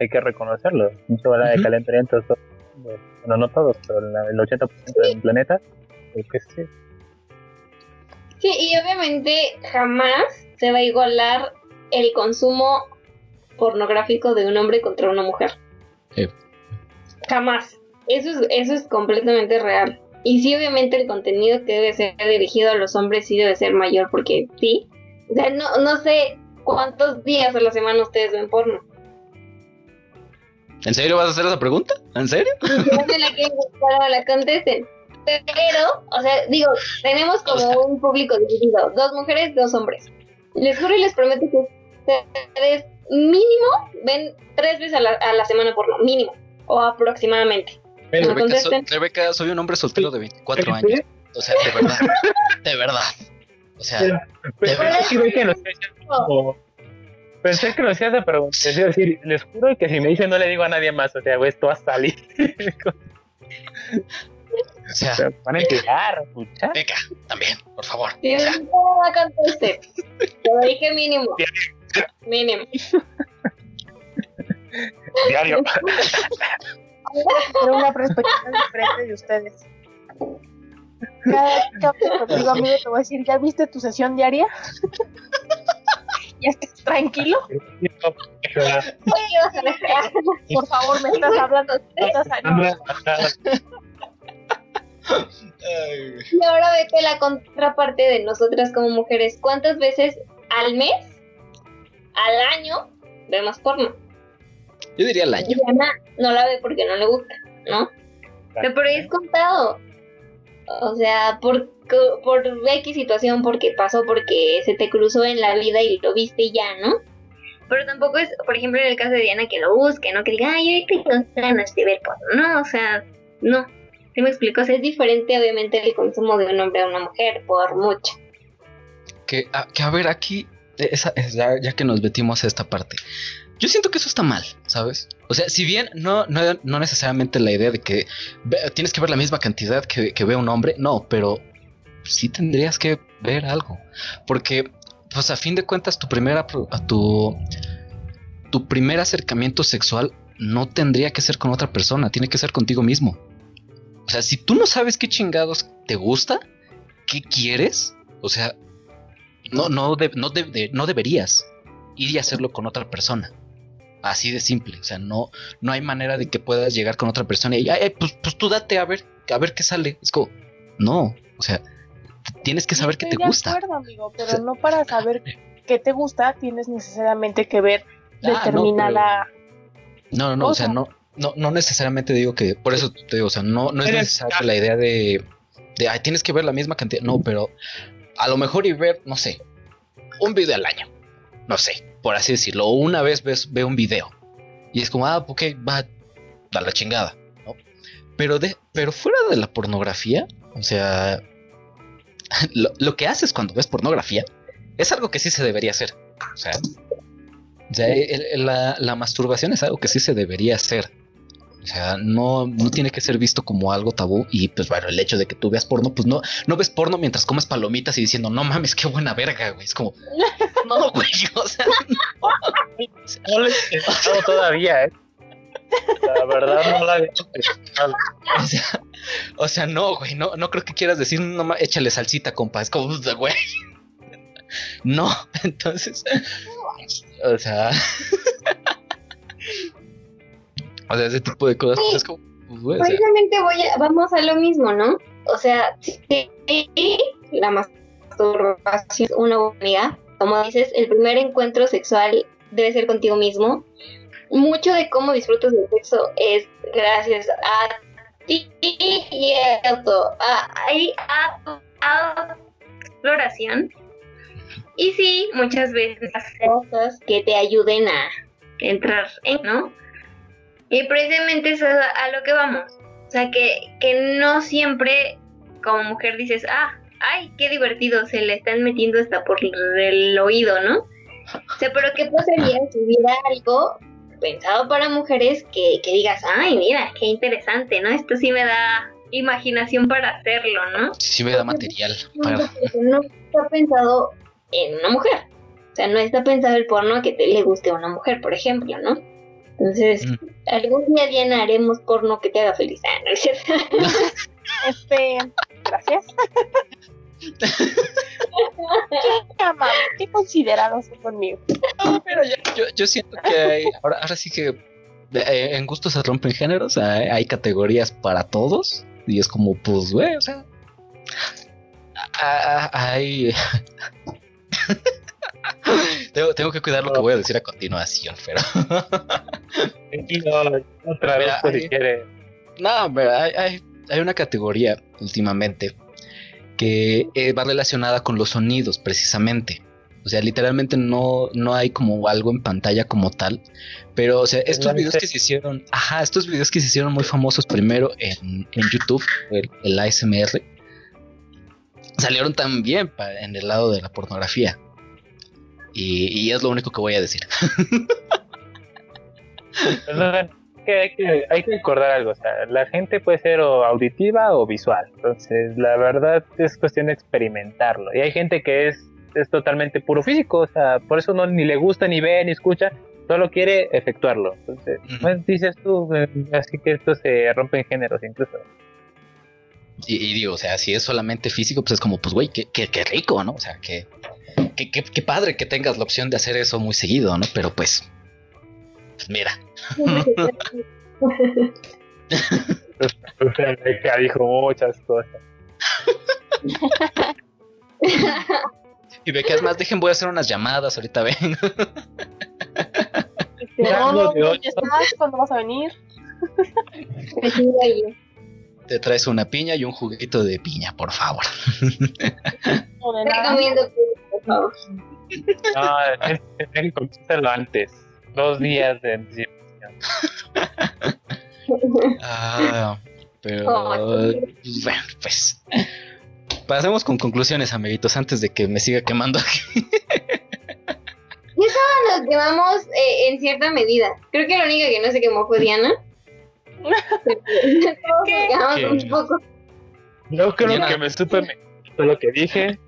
Speaker 2: hay que reconocerlo. Mucho habla de calentamientos, bueno, no todos, pero el 80% del planeta. que sí.
Speaker 4: Sí, y obviamente jamás se va a igualar el consumo pornográfico de un hombre contra una mujer.
Speaker 1: Sí.
Speaker 4: Jamás. Eso es, eso es completamente real. Y sí, obviamente el contenido que debe ser dirigido a los hombres sí debe ser mayor, porque sí. O sea, no, no sé cuántos días a la semana ustedes ven porno.
Speaker 1: ¿En serio vas a hacer esa pregunta? ¿En serio?
Speaker 4: Me la no la contesten. Pero, o sea, digo, tenemos como
Speaker 1: O sea-
Speaker 4: un público dividido. Dos mujeres, dos hombres. Les juro y les prometo que ustedes mínimo ven tres veces a la, a la semana porno. Mínimo. O aproximadamente.
Speaker 2: Pero,
Speaker 1: Rebeca, so-
Speaker 4: contesten.
Speaker 1: Rebeca, soy un hombre soltero de 24
Speaker 2: pero-
Speaker 1: años. O sea, de verdad. De verdad. O sea,
Speaker 2: pero- pero
Speaker 1: De verdad.
Speaker 2: sí, güey, que nos como- Pensé que lo hacías de. Es decir, les juro que si me dicen no le digo a nadie más, o sea, güey, esto va a salir.
Speaker 1: o sea,
Speaker 2: Se van a enterar, escucha.
Speaker 1: Rebeca, también, por favor.
Speaker 4: Si
Speaker 1: O sea,
Speaker 4: no la. Te lo dije mínimo. Mínimo.
Speaker 2: Diario.
Speaker 5: Pero una perspectiva diferente de ustedes. Cada vez que contigo, amigo, te voy a decir, ¿ya viste tu sesión diaria? ¿Ya estás tranquilo? Por favor, me estás hablando. me estás.
Speaker 4: Y ahora vete la contraparte de nosotras como mujeres. ¿Cuántas veces al mes, al año, vemos porno?
Speaker 1: Yo diría el año.
Speaker 4: Diana no la ve porque no le gusta, ¿no? Pero por ahí es contado. O sea, por, co- por X situación, porque pasó, porque se te cruzó en la vida y lo viste y ya, ¿no? Pero tampoco es, por ejemplo, en el caso de Diana, que lo busque, ¿no? Que diga, ay, yo tengo ganas de ver porno. No, o sea, no. ¿Sí me explico? O sea, es diferente, obviamente, el consumo de un hombre a una mujer, por mucho.
Speaker 1: Que, a, que a ver, aquí, esa, es ya, ya que nos metimos a esta parte, yo siento que eso está mal, ¿sabes? O sea, si bien no, no, no necesariamente la idea de que tienes que ver la misma cantidad que, que ve un hombre, no, pero sí tendrías que ver algo. Porque, pues a fin de cuentas, tu primera, tu, tu primer acercamiento sexual no tendría que ser con otra persona, tiene que ser contigo mismo. O sea, si tú no sabes qué chingados te gusta, qué quieres, o sea, no, no, no, no deberías ir y hacerlo con otra persona. Así de simple. O sea, no, no hay manera de que puedas llegar con otra persona y "Ay, ay, pues, pues tú date a ver, a ver qué sale. Es como, no. O sea, tienes que saber qué te
Speaker 5: de
Speaker 1: gusta.
Speaker 5: acuerdo, amigo, pero no para saber qué te gusta tienes necesariamente que ver
Speaker 1: Ah, no,
Speaker 5: determinada...
Speaker 1: No, no, no, o sea, no, no, no necesariamente digo que, por eso te digo, o sea, no, no es necesaria la idea de, de, ay, tienes que ver la misma cantidad, no, pero a lo mejor y ver, no sé, un video al año, no sé, por así decirlo, o una vez ves, ve un video y es como, ah, ok, va a la chingada, ¿no? Pero, de, pero fuera de la pornografía, o sea, lo, lo que haces cuando ves pornografía es algo que sí se debería hacer, o sea, o sea, el- el- la, la masturbación es algo que sí se debería hacer. O sea, no, no tiene que ser visto como algo tabú. Y pues bueno, el hecho de que tú veas porno, pues no, no ves porno mientras comes palomitas y diciendo, no mames, qué buena verga, güey. Es como, no, güey. O sea,
Speaker 2: No lo he intentado todavía, ¿eh? La verdad no la he
Speaker 1: o sea, o sea, no, güey. No, no creo que quieras decir, no ma- échale salsita, compa. Es como, güey. No, entonces, o sea, o sea, ese tipo de cosas pues, es como, pues, o sea,
Speaker 4: voy a- vamos a lo mismo, ¿no? O sea, sí, la masturbación es una buena amiga. Como dices, el primer encuentro sexual debe ser contigo mismo. Mucho de cómo disfrutas del sexo es gracias a ti y a, a, y a tu exploración. Y sí, muchas veces hacer cosas que te ayuden a entrar en, ¿no? Y precisamente eso es a, lo que vamos. O sea, que, que no siempre como mujer dices, ah, ay, qué divertido, se le están metiendo hasta por el oído, ¿no? O sea, pero ¿qué pasaría si hubiera algo pensado para mujeres que, que digas, ay, mira, qué interesante, ¿no? Esto sí me da imaginación para hacerlo, ¿no?
Speaker 1: sí me da material para...
Speaker 4: No está pensado en una mujer. O sea, no está pensado el porno que te le guste a una mujer, por ejemplo, ¿no? Entonces,
Speaker 1: Mm.
Speaker 4: algún día, Diana, haremos porno que te haga feliz. Ah, ¿no es cierto?
Speaker 5: Este, gracias. Qué amable, qué considerados son conmigo.
Speaker 1: No, pero yo, yo siento que hay, ahora, ahora sí que eh, en gusto se rompen géneros, hay, hay categorías para todos y es como, pues, güey, o sea, hay... tengo, tengo que cuidar lo que voy a decir a continuación, pero...
Speaker 2: No traduzco
Speaker 1: Mira,
Speaker 2: si
Speaker 1: ahí-
Speaker 2: quiere.
Speaker 1: No, pero hay, hay, hay una categoría últimamente que eh, va relacionada con los sonidos, precisamente. O sea, literalmente no, no hay como algo en pantalla como tal. Pero, o sea, estos videos que se hicieron, ajá, estos videos que se hicieron muy famosos primero en, en YouTube, el, el ASMR, salieron también en el lado de la pornografía. Y, y es lo único que voy a decir.
Speaker 2: Hay, que, hay que recordar algo, o sea, la gente puede ser o auditiva o visual, entonces la verdad es cuestión de experimentarlo. Y hay gente que es, es totalmente puro físico, o sea, por eso no ni le gusta, ni ve, ni escucha, solo quiere efectuarlo. Entonces, pues, dices tú, eh, así que esto se rompe en géneros incluso.
Speaker 1: Y, y digo, o sea, si es solamente físico, pues es como, pues, güey, qué, qué, qué rico, ¿no? O sea, que, qué, qué, qué padre que tengas la opción de hacer eso muy seguido, ¿no? Pero pues, pues mira,
Speaker 2: O sea, Beca dijo muchas cosas.
Speaker 1: y ve que es más, dejen, voy a hacer unas llamadas, ahorita ven.
Speaker 5: No,
Speaker 2: no,
Speaker 5: no,
Speaker 2: de
Speaker 5: ¿dónde
Speaker 2: ocho.
Speaker 5: estás? ¿Cuándo vas a venir?
Speaker 1: Te traes una piña y un juguito de piña, por favor.
Speaker 5: No, de nada.
Speaker 4: Recomiendo que, favor.
Speaker 2: No, es- tenía que antes, dos días de anticipación.
Speaker 1: Ah, pero, pues, bueno, pues. Pasemos con conclusiones, amiguitos, antes de que me siga quemando aquí.
Speaker 4: Nos quemamos eh, en cierta medida. Creo que la única que no se quemó fue Diana. Todos nos
Speaker 5: ¿Qué?
Speaker 4: quemamos
Speaker 1: ¿Qué?
Speaker 4: un poco.
Speaker 2: Yo creo
Speaker 1: Diana.
Speaker 2: que me supe todo lo que dije.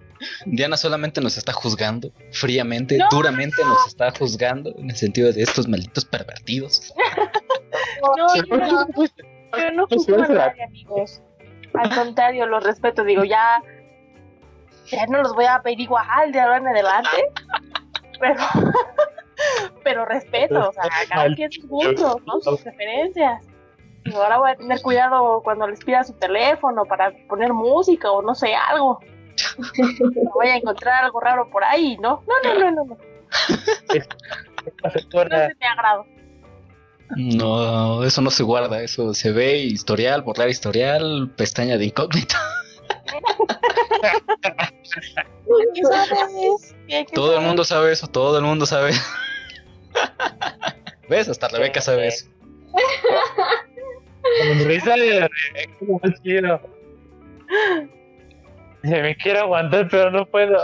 Speaker 1: Diana solamente nos está juzgando fríamente,
Speaker 5: No.
Speaker 1: duramente nos está juzgando en el sentido de estos malditos pervertidos.
Speaker 5: No, yo
Speaker 2: ¿Por qué
Speaker 5: no, yo no
Speaker 2: Pues,
Speaker 5: juzgo a
Speaker 2: era-
Speaker 5: nadie, amigos. Al contrario, los respeto. Digo, ya, ya no los voy a pedir igual de ahora en adelante. Pero, pero respeto, o sea, cada quien sus gustos, ¿no? Sus preferencias. Y ahora voy a tener cuidado cuando les pida su teléfono para poner música o no sé, algo. No voy a encontrar algo raro por ahí, ¿no? No, no, no, no, no. No de mi agrado.
Speaker 1: No, eso no se guarda, eso se ve historial, borrar historial, pestaña de incógnito.
Speaker 5: ¿Qué sabes? ¿Qué- qué
Speaker 1: Todo el mundo sabe eso, todo el mundo sabe. ¿Ves? Hasta Rebeca sabe eso.
Speaker 2: con risa de Rebeca, como chido. Se me quiero aguantar, pero no puedo.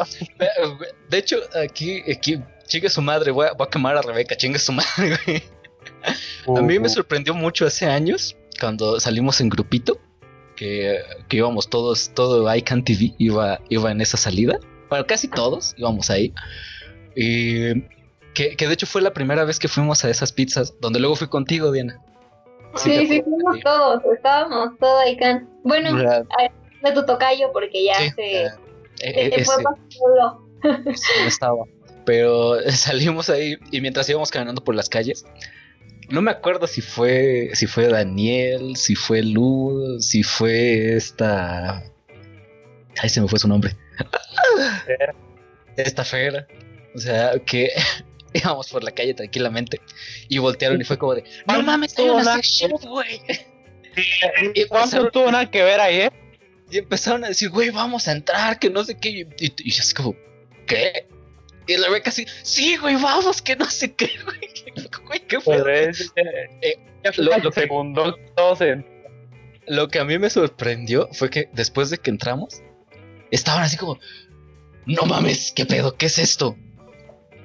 Speaker 1: De hecho, aquí, aquí, chingue su madre, voy a, voy a quemar a Rebeca, chingue su madre, güey. A mí me sorprendió mucho hace años, cuando salimos en grupito, que, que íbamos todos, todo ICANN TV iba, iba en esa salida. Bueno, casi todos íbamos ahí. Y que, que de hecho fue la primera vez que fuimos a esas pizzas, donde luego fui contigo, Diana.
Speaker 4: Sí, sí, fuimos todos, estábamos todos ahí. can- Bueno, de tu tocayo, porque ya
Speaker 1: sí,
Speaker 4: se,
Speaker 1: eh,
Speaker 4: se
Speaker 1: eh,
Speaker 4: te fue
Speaker 1: estaba. Pero salimos ahí y mientras íbamos caminando por las calles, no me acuerdo si fue si fue Daniel, si fue Lu, si fue esta. Ay, se me fue su nombre. Esta fera. O sea, que íbamos por la calle tranquilamente y voltearon y fue como de: ¡No mames, hay una sex shop, güey! Y
Speaker 2: ¿Cuánto tuvo nada que ver ahí, eh?
Speaker 1: Y empezaron a decir: Güey, vamos a entrar, que no sé qué. Y, y, yo así como: ¿Qué? Y la Rebeca así: Sí, güey, vamos, que no sé qué, güey. Güey, qué fue.
Speaker 2: Pues, eh,
Speaker 1: Eh, lo- lo que-
Speaker 2: segundo, todos en-
Speaker 1: Lo que a mí me sorprendió fue que después de que entramos, estaban así como, no mames, ¿qué pedo? ¿Qué es esto?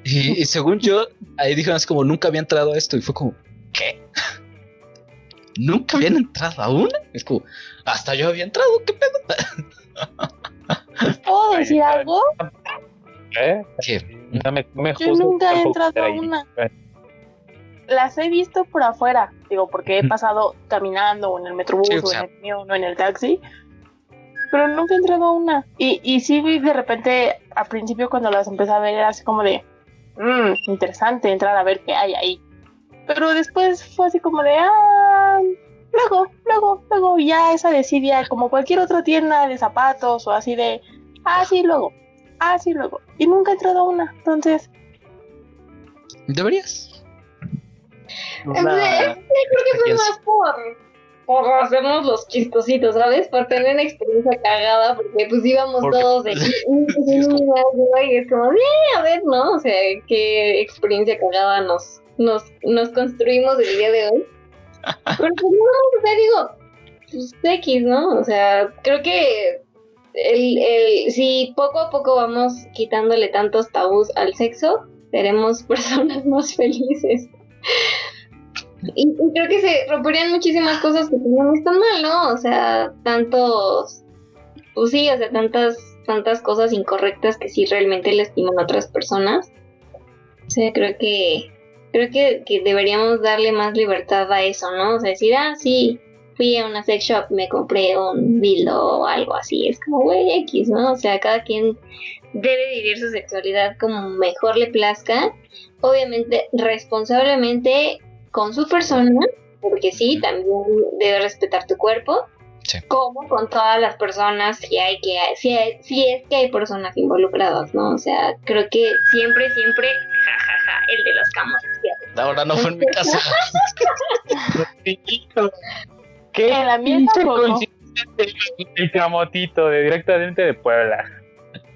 Speaker 1: Y, y según yo, ahí dijeron así como, nunca había entrado a esto. Y fue como, ¿qué? ¿Nunca habían entrado a una? Es como, hasta yo había entrado, ¿qué pedo?
Speaker 5: ¿Puedo decir algo?
Speaker 2: ¿eh?
Speaker 1: ¿Qué?
Speaker 2: No me, no me
Speaker 5: Yo nunca he entrado a una. Las he visto por afuera, digo, porque he pasado caminando o en el metrobús
Speaker 1: Sí, o
Speaker 5: en el camión o en el taxi. pero nunca he entrado a una. Y, y sí, vi de repente, al principio cuando las empecé a ver, era así como de, mmm, interesante entrar a ver qué hay ahí. Pero después fue así como de, ah, luego, luego, luego, ya esa decidía, como cualquier otra tienda de zapatos o así de, ah, sí, luego, ah, sí, luego. Y nunca he entrado a una, entonces,
Speaker 1: Deberías.
Speaker 4: En realidad, Creo que fue
Speaker 1: Pienso.
Speaker 4: más por, por hacernos los chistositos, ¿sabes? Por tener una experiencia cagada, porque pues íbamos
Speaker 2: Porque-
Speaker 4: todos de... y es como, "Eh, a ver, ¿no? O sea, qué experiencia cagada nos, nos, nos construimos el día de hoy. Pero pues no, o sea, digo, pues X, ¿no? O sea, creo que el, el, si poco a poco vamos quitándole tantos tabús al sexo, seremos personas más felices. Y, y creo que se romperían muchísimas cosas que no están mal, ¿no? O sea, tantos, pues sí, o sea, tantas, tantas cosas incorrectas que sí realmente lastiman a otras personas. O sea, creo que, creo que, que deberíamos darle más libertad a eso, ¿no? O sea, decir, ah, sí, fui a una sex shop, me compré un dildo o algo así. Es como, güey, X, ¿no? O sea, cada quien debe vivir su sexualidad como mejor le plazca. Obviamente, responsablemente con su persona, porque sí, también debe respetar tu cuerpo.
Speaker 1: Sí.
Speaker 4: Como con todas las personas, si hay que, si, hay- si es que hay personas involucradas, ¿no? O sea, creo que siempre, siempre, jajaja, el de los camotes. fíjate.
Speaker 1: Ahora no fue en mi casa.
Speaker 2: ¿Qué
Speaker 5: En la
Speaker 2: pinche el- camotito de directamente de Puebla.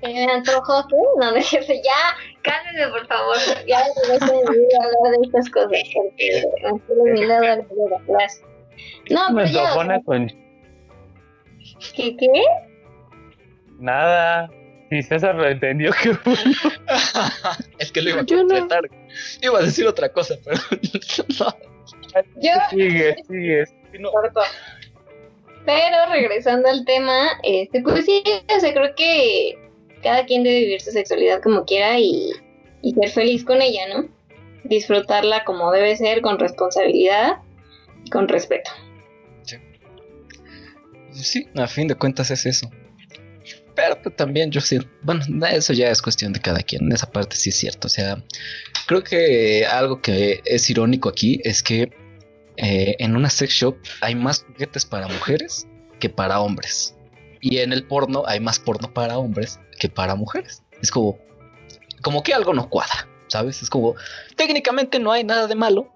Speaker 4: Me antojó. No, no es cierto, ya, cálmeme, por favor. Ya no dejen de hablar de estas cosas, porque me estoy olvidando de la clase. No,
Speaker 2: Me
Speaker 4: pero ya,
Speaker 2: antojó una con
Speaker 4: ¿qué, ¿qué?
Speaker 2: nada. Si César lo entendió que
Speaker 1: es que lo iba a
Speaker 5: Yo no.
Speaker 1: completar. Iba a decir otra cosa, pero no.
Speaker 4: Yo,
Speaker 2: sigue, sigue.
Speaker 1: no.
Speaker 4: Pero regresando al tema, este, pues sí, o sea, creo que cada quien debe vivir su sexualidad como quiera y, y ser feliz con ella, ¿no? Disfrutarla como debe ser, con responsabilidad y con respeto.
Speaker 1: Sí, a fin de cuentas es eso. Pero pues, también yo sí, bueno, eso ya es cuestión de cada quien, esa parte sí es cierto. O sea, creo que algo que es irónico aquí es que eh, en una sex shop hay más juguetes para mujeres que para hombres. Y en el porno hay más porno para hombres que para mujeres. Es como, como que algo no cuadra, ¿sabes? Es como, técnicamente no hay nada de malo,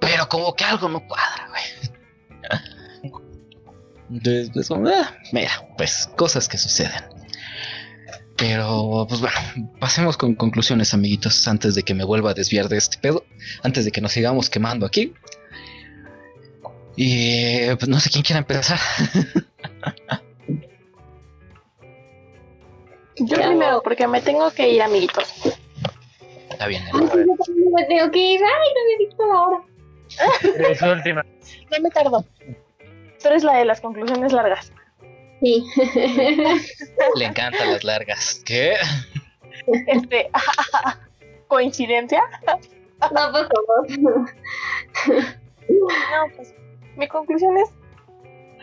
Speaker 1: pero como que algo no cuadra, güey. Entonces, pues, ah, mira, pues cosas que suceden. Pero, pues bueno, pasemos con conclusiones, amiguitos, antes de que me vuelva a desviar de este pedo, antes de que nos sigamos quemando aquí. Y pues no sé quién quiera empezar.
Speaker 5: Yo primero, porque me tengo que ir, amiguitos.
Speaker 1: Está bien,
Speaker 4: Ay, yo me tengo que ir. Ay, no me he visto la hora.
Speaker 2: Es última.
Speaker 5: No me tardo. Tú eres la de las conclusiones largas.
Speaker 4: Sí.
Speaker 1: le encantan las largas. ¿Qué?
Speaker 5: Este, ¿coincidencia?
Speaker 4: no, pues todos.
Speaker 5: No, pues mi conclusión es,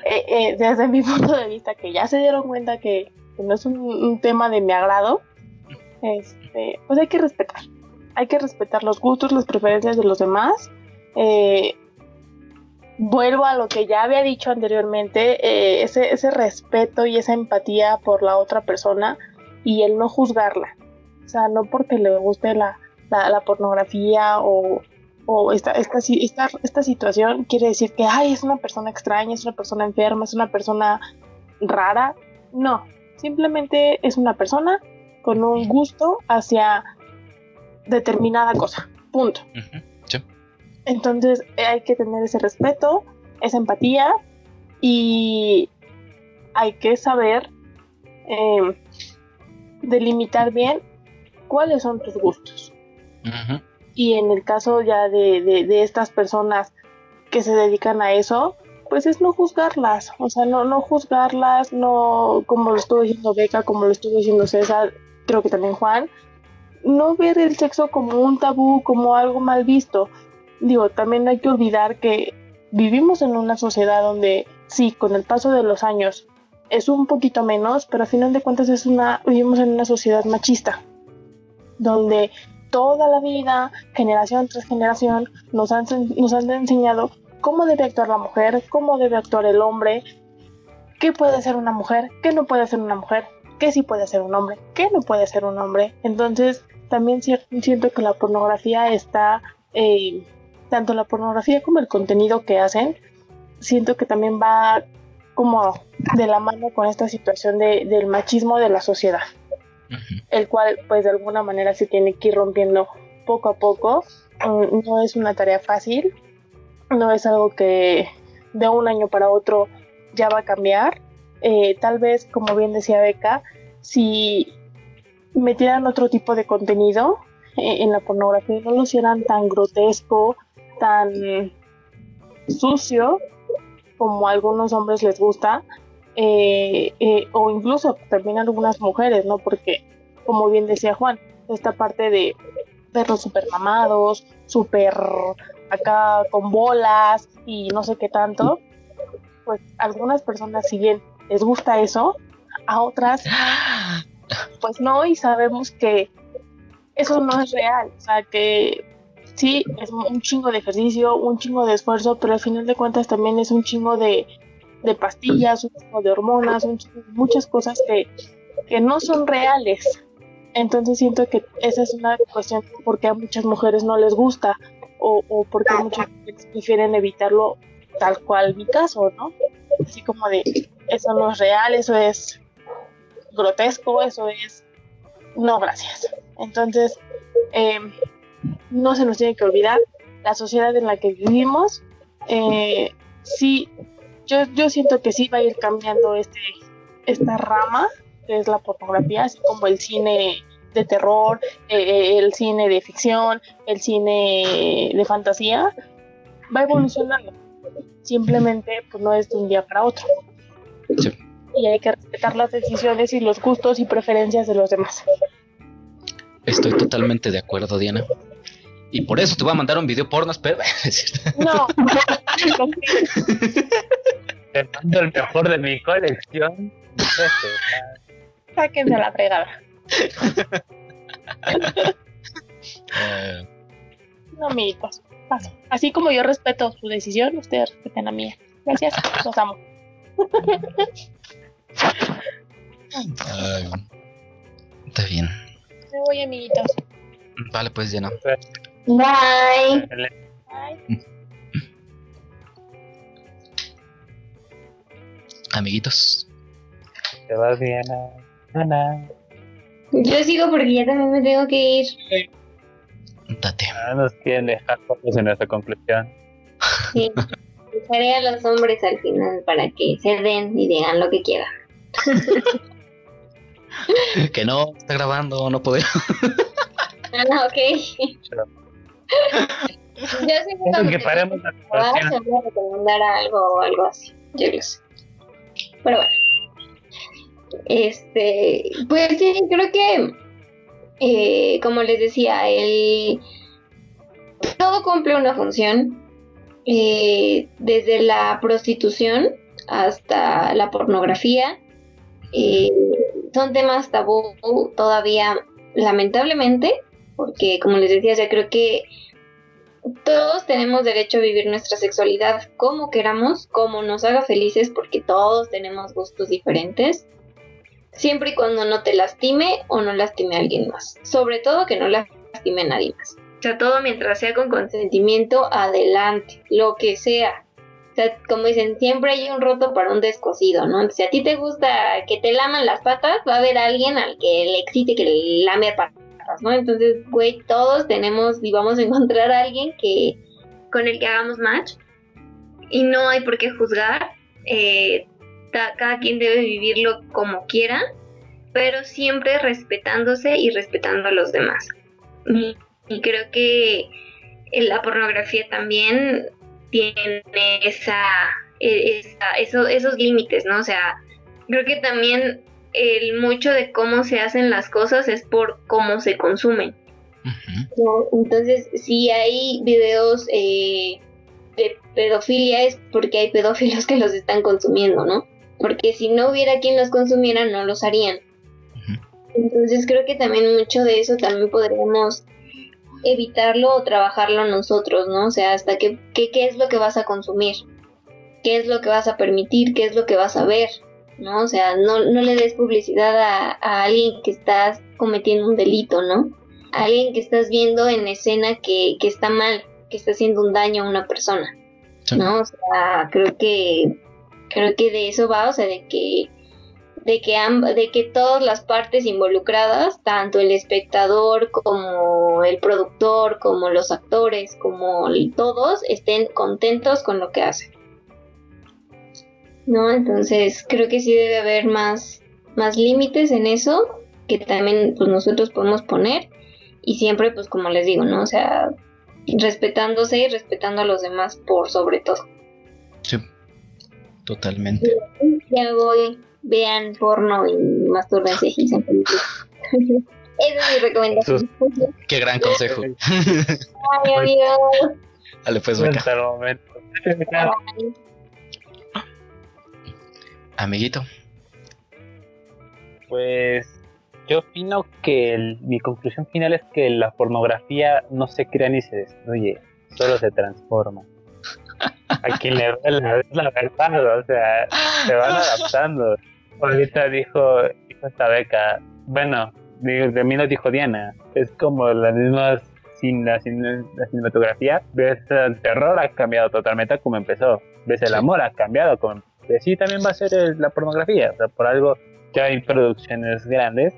Speaker 5: eh, eh, desde mi punto de vista, que ya se dieron cuenta que, que no es un, un tema de mi agrado, este, pues hay que respetar. Hay que respetar los gustos, las preferencias de los demás. Eh, vuelvo a lo que ya había dicho anteriormente, eh, ese, ese respeto y esa empatía por la otra persona y el no juzgarla. O sea, no porque le guste la, la, la pornografía o, o esta, esta, esta, esta situación quiere decir que ay, es una persona extraña, es una persona enferma, es una persona rara. No, simplemente es una persona con un gusto hacia determinada cosa. Punto.
Speaker 1: Ujú, sí.
Speaker 5: Entonces eh, hay que tener ese respeto, esa empatía y hay que saber eh, delimitar bien cuáles son tus gustos. Y en el caso ya de, de- de estas personas que se dedican a eso, pues es no juzgarlas, o sea, no, no juzgarlas, no como lo estuvo diciendo Beca, como lo estuvo diciendo César, creo que también Juan, no ver el sexo como un tabú, como algo mal visto. Digo, también hay que olvidar que vivimos en una sociedad donde sí, con el paso de los años es un poquito menos, pero a final de cuentas es una, vivimos en una sociedad machista, donde toda la vida, generación tras generación, nos han, nos han enseñado cómo debe actuar la mujer, cómo debe actuar el hombre, qué puede hacer una mujer, qué no puede hacer una mujer, qué sí puede hacer un hombre, qué no puede hacer un hombre. Entonces, también siento que la pornografía está, eh, tanto la pornografía como el contenido que hacen, siento que también va como de la mano con esta situación de, del machismo de la sociedad, el cual pues de alguna manera se tiene que ir rompiendo poco a poco. Mm, no es una tarea fácil, no es algo que de un año para otro ya va a cambiar. Eh, tal vez, como bien decía Beca, si metieran otro tipo de contenido eh, en la pornografía, no lo hicieran tan grotesco, tan sucio, como a algunos hombres les gusta, eh, eh, o incluso también algunas mujeres, ¿no? Porque, como bien decía Juan, esta parte de verlos súper mamados, súper acá con bolas y no sé qué tanto, pues algunas personas, si bien les gusta eso, a otras, pues no, y sabemos que eso no es real, o sea, que sí, es un chingo de ejercicio, un chingo de esfuerzo, pero al final de cuentas también es un chingo de, pastillas, un chingo de hormonas, muchas cosas que, no son reales. Entonces siento que esa es una cuestión porque a muchas mujeres no les gusta o, o porque muchas mujeres prefieren evitarlo tal cual mi caso, ¿no? Así como de, eso no es real, eso es grotesco, eso es... No, gracias. Entonces, eh, no se nos tiene que olvidar la sociedad en la que vivimos. Eh, sí, yo, yo siento que sí va a ir cambiando este, esta rama, que es la pornografía, así como el cine de terror, eh, el cine de ficción, el cine de fantasía, va evolucionando. Simplemente pues no es de un día para otro. Y hay que respetar las decisiones y los gustos y preferencias de los demás.
Speaker 1: Estoy totalmente de acuerdo, Diana. Y por eso te voy a mandar un video porno, pero...
Speaker 5: no.
Speaker 2: te mando el mejor de mi colección.
Speaker 5: Sáquense la fregada.
Speaker 1: Eh.
Speaker 5: no, amiguitos. Paso. Así como yo respeto su decisión, ustedes respeten la mía. Gracias, los amo.
Speaker 1: está bien.
Speaker 5: Me voy, amiguitos.
Speaker 1: Vale, pues ya no.
Speaker 4: Bye.
Speaker 1: Amiguitos.
Speaker 2: Te vas bien, Ana.
Speaker 4: Yo sigo porque ya también me tengo que ir.
Speaker 1: Date.
Speaker 2: Ah, nos quieren dejar fotos en nuestra conclusión.
Speaker 4: Sí. Dejaré a los hombres al final para que se den y digan lo que quieran.
Speaker 1: que no, está grabando, no puedo.
Speaker 4: ah, ok. Yo sé
Speaker 2: que, paremos la
Speaker 4: voy a recomendar algo o algo así. Yo lo sé. Pero bueno. Este, pues sí, creo que, eh, como les decía, el todo cumple una función. Eh, desde la prostitución hasta la pornografía. Eh, son temas tabú todavía, lamentablemente, porque como les decía, ya creo que todos tenemos derecho a vivir nuestra sexualidad como queramos, como nos haga felices, porque todos tenemos gustos diferentes, siempre y cuando no te lastime o no lastime a alguien más. Sobre todo que no lastime a nadie más. O sea, todo mientras sea con consentimiento, adelante, lo que sea. O sea, como dicen, siempre hay un roto para un descosido, ¿no? Si a ti te gusta que te laman las patas, va a haber alguien al que le excite que le lame patas ¿no? Entonces, güey, todos tenemos y vamos a encontrar a alguien que con el que hagamos match y no hay por qué juzgar. Eh, cada quien debe vivirlo como quiera, pero siempre respetándose y respetando a los demás. Y, creo que la pornografía también tiene esa, e, esa esos límites, ¿no? O sea, creo que también el mucho de cómo se hacen las cosas es por cómo se consumen. entonces, si hay videos eh, de pedofilia es porque hay pedófilos que los están consumiendo, ¿no? porque si no hubiera quien los consumiera no los harían. Entonces creo que también mucho de eso también podríamos evitarlo o trabajarlo nosotros, ¿no? O sea, hasta que, qué es lo que vas a consumir, qué es lo que vas a permitir, qué es lo que vas a ver, ¿no? O sea, no, no le des publicidad a, a alguien que estás cometiendo un delito, ¿no? A alguien que estás viendo en escena que, que está mal, que está haciendo un daño a una persona, ¿no? O sea, creo que creo que de eso va, o sea, de que de que de que todas las partes involucradas, tanto el espectador como el productor, como los actores, como todos estén contentos con lo que hacen. ¿No? Entonces, creo que sí debe haber más más límites en eso que también pues nosotros podemos poner y siempre pues como les digo, ¿no? O sea, respetándose y respetando a los demás por sobre todo.
Speaker 1: Sí, totalmente.
Speaker 4: Ya voy, vean porno y masturbense y. Esa es mi recomendación.
Speaker 1: Qué gran consejo.
Speaker 4: Ay, amigo.
Speaker 1: Dale, pues, Beca. Amiguito.
Speaker 2: Pues yo opino que mi conclusión final es que la pornografía no se crea ni se destruye, solo se transforma. A quien le la, la verdad, o sea, se van adaptando. Ahorita dijo, dijo esta beca, bueno, de mí lo dijo Diana, es como la misma sin la, cinematografía, ves el terror ha cambiado totalmente como empezó, ves el amor ha cambiado como sí también va a ser la pornografía, o sea, por algo ya hay producciones grandes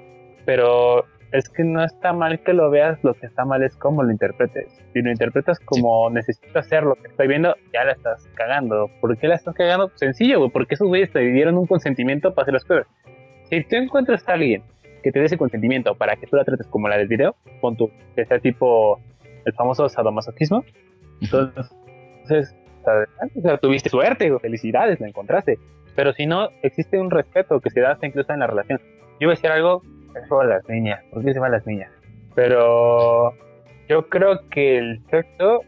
Speaker 2: pero es que no está mal que lo veas, lo que está mal es cómo lo interpretes. Si lo interpretas como necesito hacer lo que estoy viendo, ya la estás cagando. ¿Por qué la estás cagando? Sencillo, güey, porque esos güeyes te dieron un consentimiento para hacer las cosas. Si tú encuentras a alguien que te dé ese consentimiento para que tú la trates como la del video, con tu, que sea tipo el famoso sadomasoquismo, entonces, o sea, tuviste suerte, felicidades, la encontraste. Pero si no, existe un respeto que se da incluso en la relación. Yo voy a decir algo es por las niñas. ¿Por qué se van las niñas? Pero yo creo que el sexo,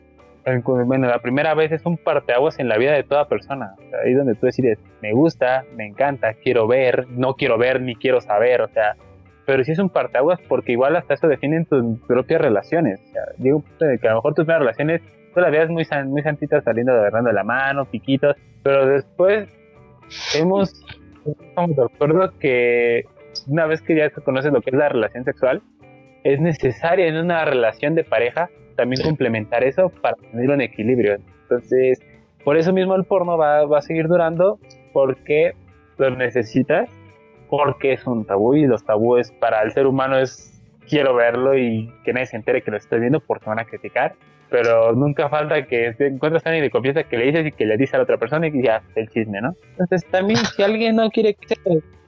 Speaker 2: bueno, la primera vez es un parteaguas en la vida de toda persona. ahí donde tú decides, me gusta, me encanta, quiero ver, no quiero ver ni quiero saber, o sea, pero sí es un parteaguas porque igual hasta eso definen tus propias relaciones. O sea, digo que a lo mejor tus primeras relaciones tú las veas muy, muy santitas saliendo agarrando la mano, piquitos, pero después hemos, estamos de acuerdo que una vez que ya se conoce lo que es la relación sexual, es necesaria en una relación de pareja también complementar eso para tener un equilibrio. Entonces, por eso mismo el porno va, a seguir durando porque lo necesitas, porque es un tabú y los tabúes para el ser humano es quiero verlo y que nadie se entere que lo estoy viendo porque van a criticar. Pero nunca falta que encuentres a alguien de confianza que le dices y que le dices a la otra persona y ya el chisme, ¿no? Entonces también si alguien no quiere que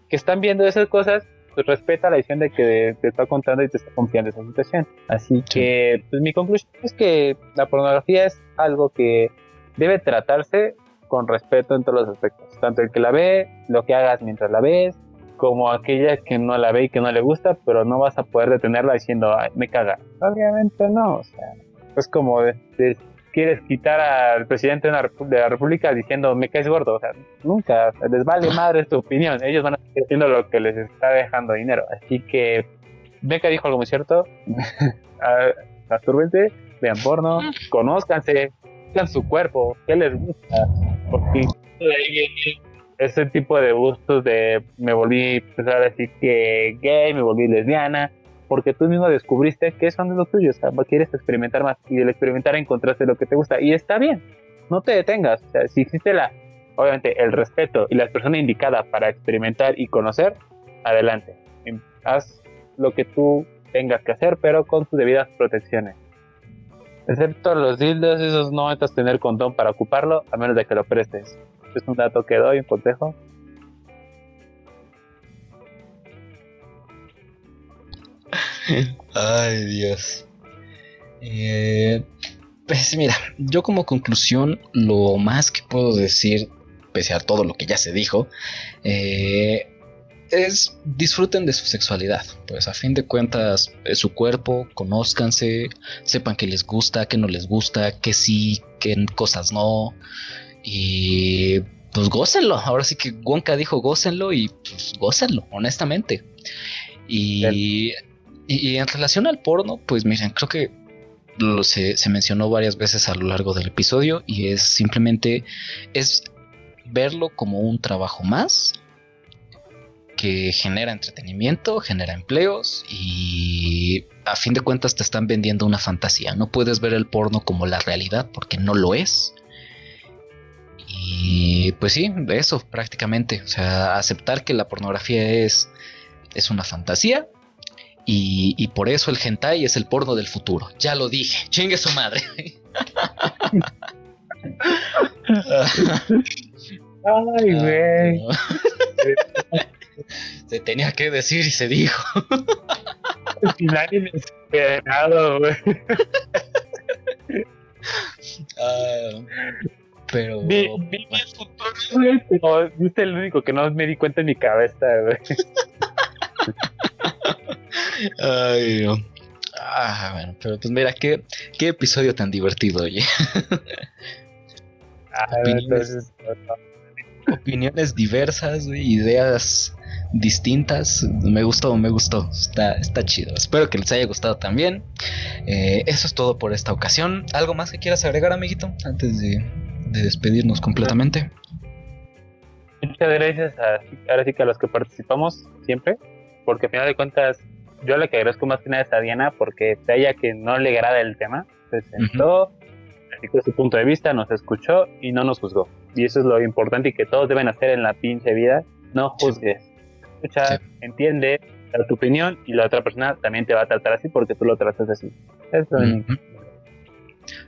Speaker 2: que están viendo esas cosas, pues respeta la decisión de que te está contando y te está confiando esa situación. Así que, pues mi conclusión es que la pornografía es algo que debe tratarse con respeto en todos los aspectos. Tanto el que la ve, lo que hagas mientras la ves, como aquella que no la ve y que no le gusta, pero no vas a poder detenerla diciendo, Ay, me caga. Obviamente no, o sea, es como de, quieres quitar al presidente de, la República diciendo me caes gordo. O sea, nunca, les vale madre tu opinión. Ellos van a seguir haciendo lo que les está dejando dinero. Así que Beca dijo algo muy cierto. Mastúrbense, vean porno, conózcanse, vean su cuerpo, qué les gusta. Porque ese tipo de gustos de me volví, pues a decir que gay, me volví lesbiana, porque tú mismo descubriste que son de los tuyos, o sea, quieres experimentar más y el experimentar encontraste lo que te gusta y está bien, no te detengas, o sea, si existe la, obviamente el respeto y la persona indicada para experimentar y conocer, adelante, haz lo que tú tengas que hacer, pero con tus debidas protecciones. Excepto los dildos, esos no necesitas tener condón para ocuparlo, a menos de que lo prestes. Es un dato que doy, un consejo.
Speaker 1: Ay, Dios. Eh, pues mira, yo como conclusión, lo más que puedo decir, pese a todo lo que ya se dijo, eh, es disfruten de su sexualidad. Pues a fin de cuentas, es su cuerpo, conózcanse, sepan que les gusta, que no les gusta, que sí, que cosas no. Y pues gócenlo. Ahora sí que Wonka dijo gócenlo y pues gócenlo, honestamente. Y, y, en relación al porno, pues miren, creo que lo, se, se mencionó varias veces a lo largo del episodio y es simplemente es verlo como un trabajo más que genera entretenimiento, genera empleos y a fin de cuentas te están vendiendo una fantasía. No puedes ver el porno como la realidad porque no lo es. Y pues sí, eso prácticamente. O sea, aceptar que la pornografía es, es una fantasía. Y, por eso el hentai es el porno del futuro. Ya lo dije. Chingue su madre.
Speaker 2: Ay, güey.
Speaker 1: se tenía que decir y se dijo.
Speaker 2: Nadie me esperado, güey.
Speaker 1: Ah, pero.
Speaker 2: Vi, vi mi futuro, güey, pero viste el único que no me di cuenta en mi cabeza, güey.
Speaker 1: Ay. Ah, bueno, pero pues mira, qué, qué episodio tan divertido, oye.
Speaker 2: Ah,
Speaker 1: opiniones diversas, ideas distintas. Me gustó, me gustó. Está, está chido. Espero que les haya gustado también. Eh, eso es todo por esta ocasión. ¿Algo más que quieras agregar, amiguito? Antes de, despedirnos completamente.
Speaker 2: Muchas gracias a, ahora sí que a los que participamos siempre, porque al final de cuentas yo le que agradezco más que nada es a Diana porque ella que no le agrada el tema, se sentó, uh su punto de vista, nos escuchó y no nos juzgó. Y eso es lo importante y que todos deben hacer en la pinche vida. No juzgues. Escucha, entiende, da tu opinión y la otra persona también te va a tratar así porque tú lo tratas así.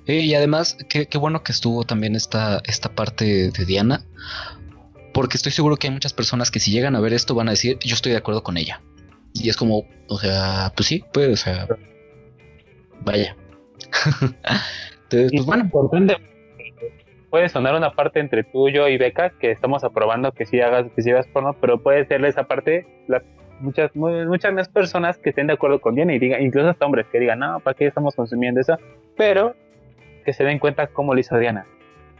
Speaker 1: Y además, qué, bueno que estuvo también esta, esta parte de Diana. Porque estoy seguro que hay muchas personas que si llegan a ver esto van a decir, yo estoy de acuerdo con ella. Y es como, o sea, pues sí, pues, o sea, vaya.
Speaker 2: Entonces, pues bueno. Importante puede sonar una parte entre tú, yo y Beca que estamos aprobando que sí hagas, que sí hagas porno, pero puede ser esa parte, la, muchas, muchas más personas que estén de acuerdo con Diana y digan, incluso hasta hombres que digan, no, ¿para qué estamos consumiendo eso? Pero que se den cuenta cómo lo hizo Diana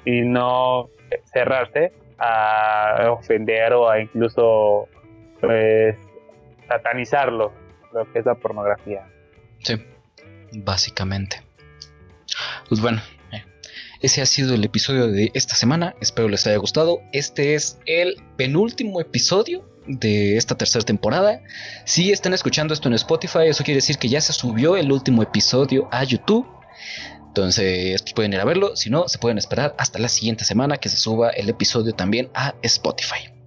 Speaker 2: y no cerrarse a ofender o a incluso pues satanizarlo, lo que es la pornografía.
Speaker 1: Sí, básicamente. Pues bueno, ese ha sido el episodio de esta semana. Espero les haya gustado. Este es el penúltimo episodio de esta tercera temporada. Si están escuchando esto en Spotify, eso quiere decir que ya se subió el último episodio a YouTube. Entonces pueden ir a verlo. Si no, se pueden esperar hasta la siguiente semana que se suba el episodio también a Spotify.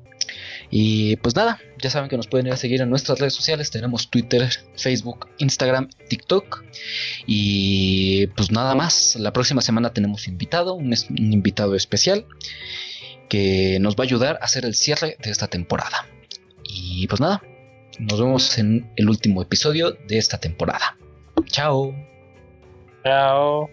Speaker 1: Y pues nada, ya saben que nos pueden ir a seguir en nuestras redes sociales. Tenemos Twitter, Facebook, Instagram, TikTok. Y pues nada más. La próxima semana tenemos invitado, un, un invitado especial que nos va a ayudar a hacer el cierre de esta temporada. Y pues nada, nos vemos en el último episodio de esta temporada. Chao.
Speaker 2: Chao.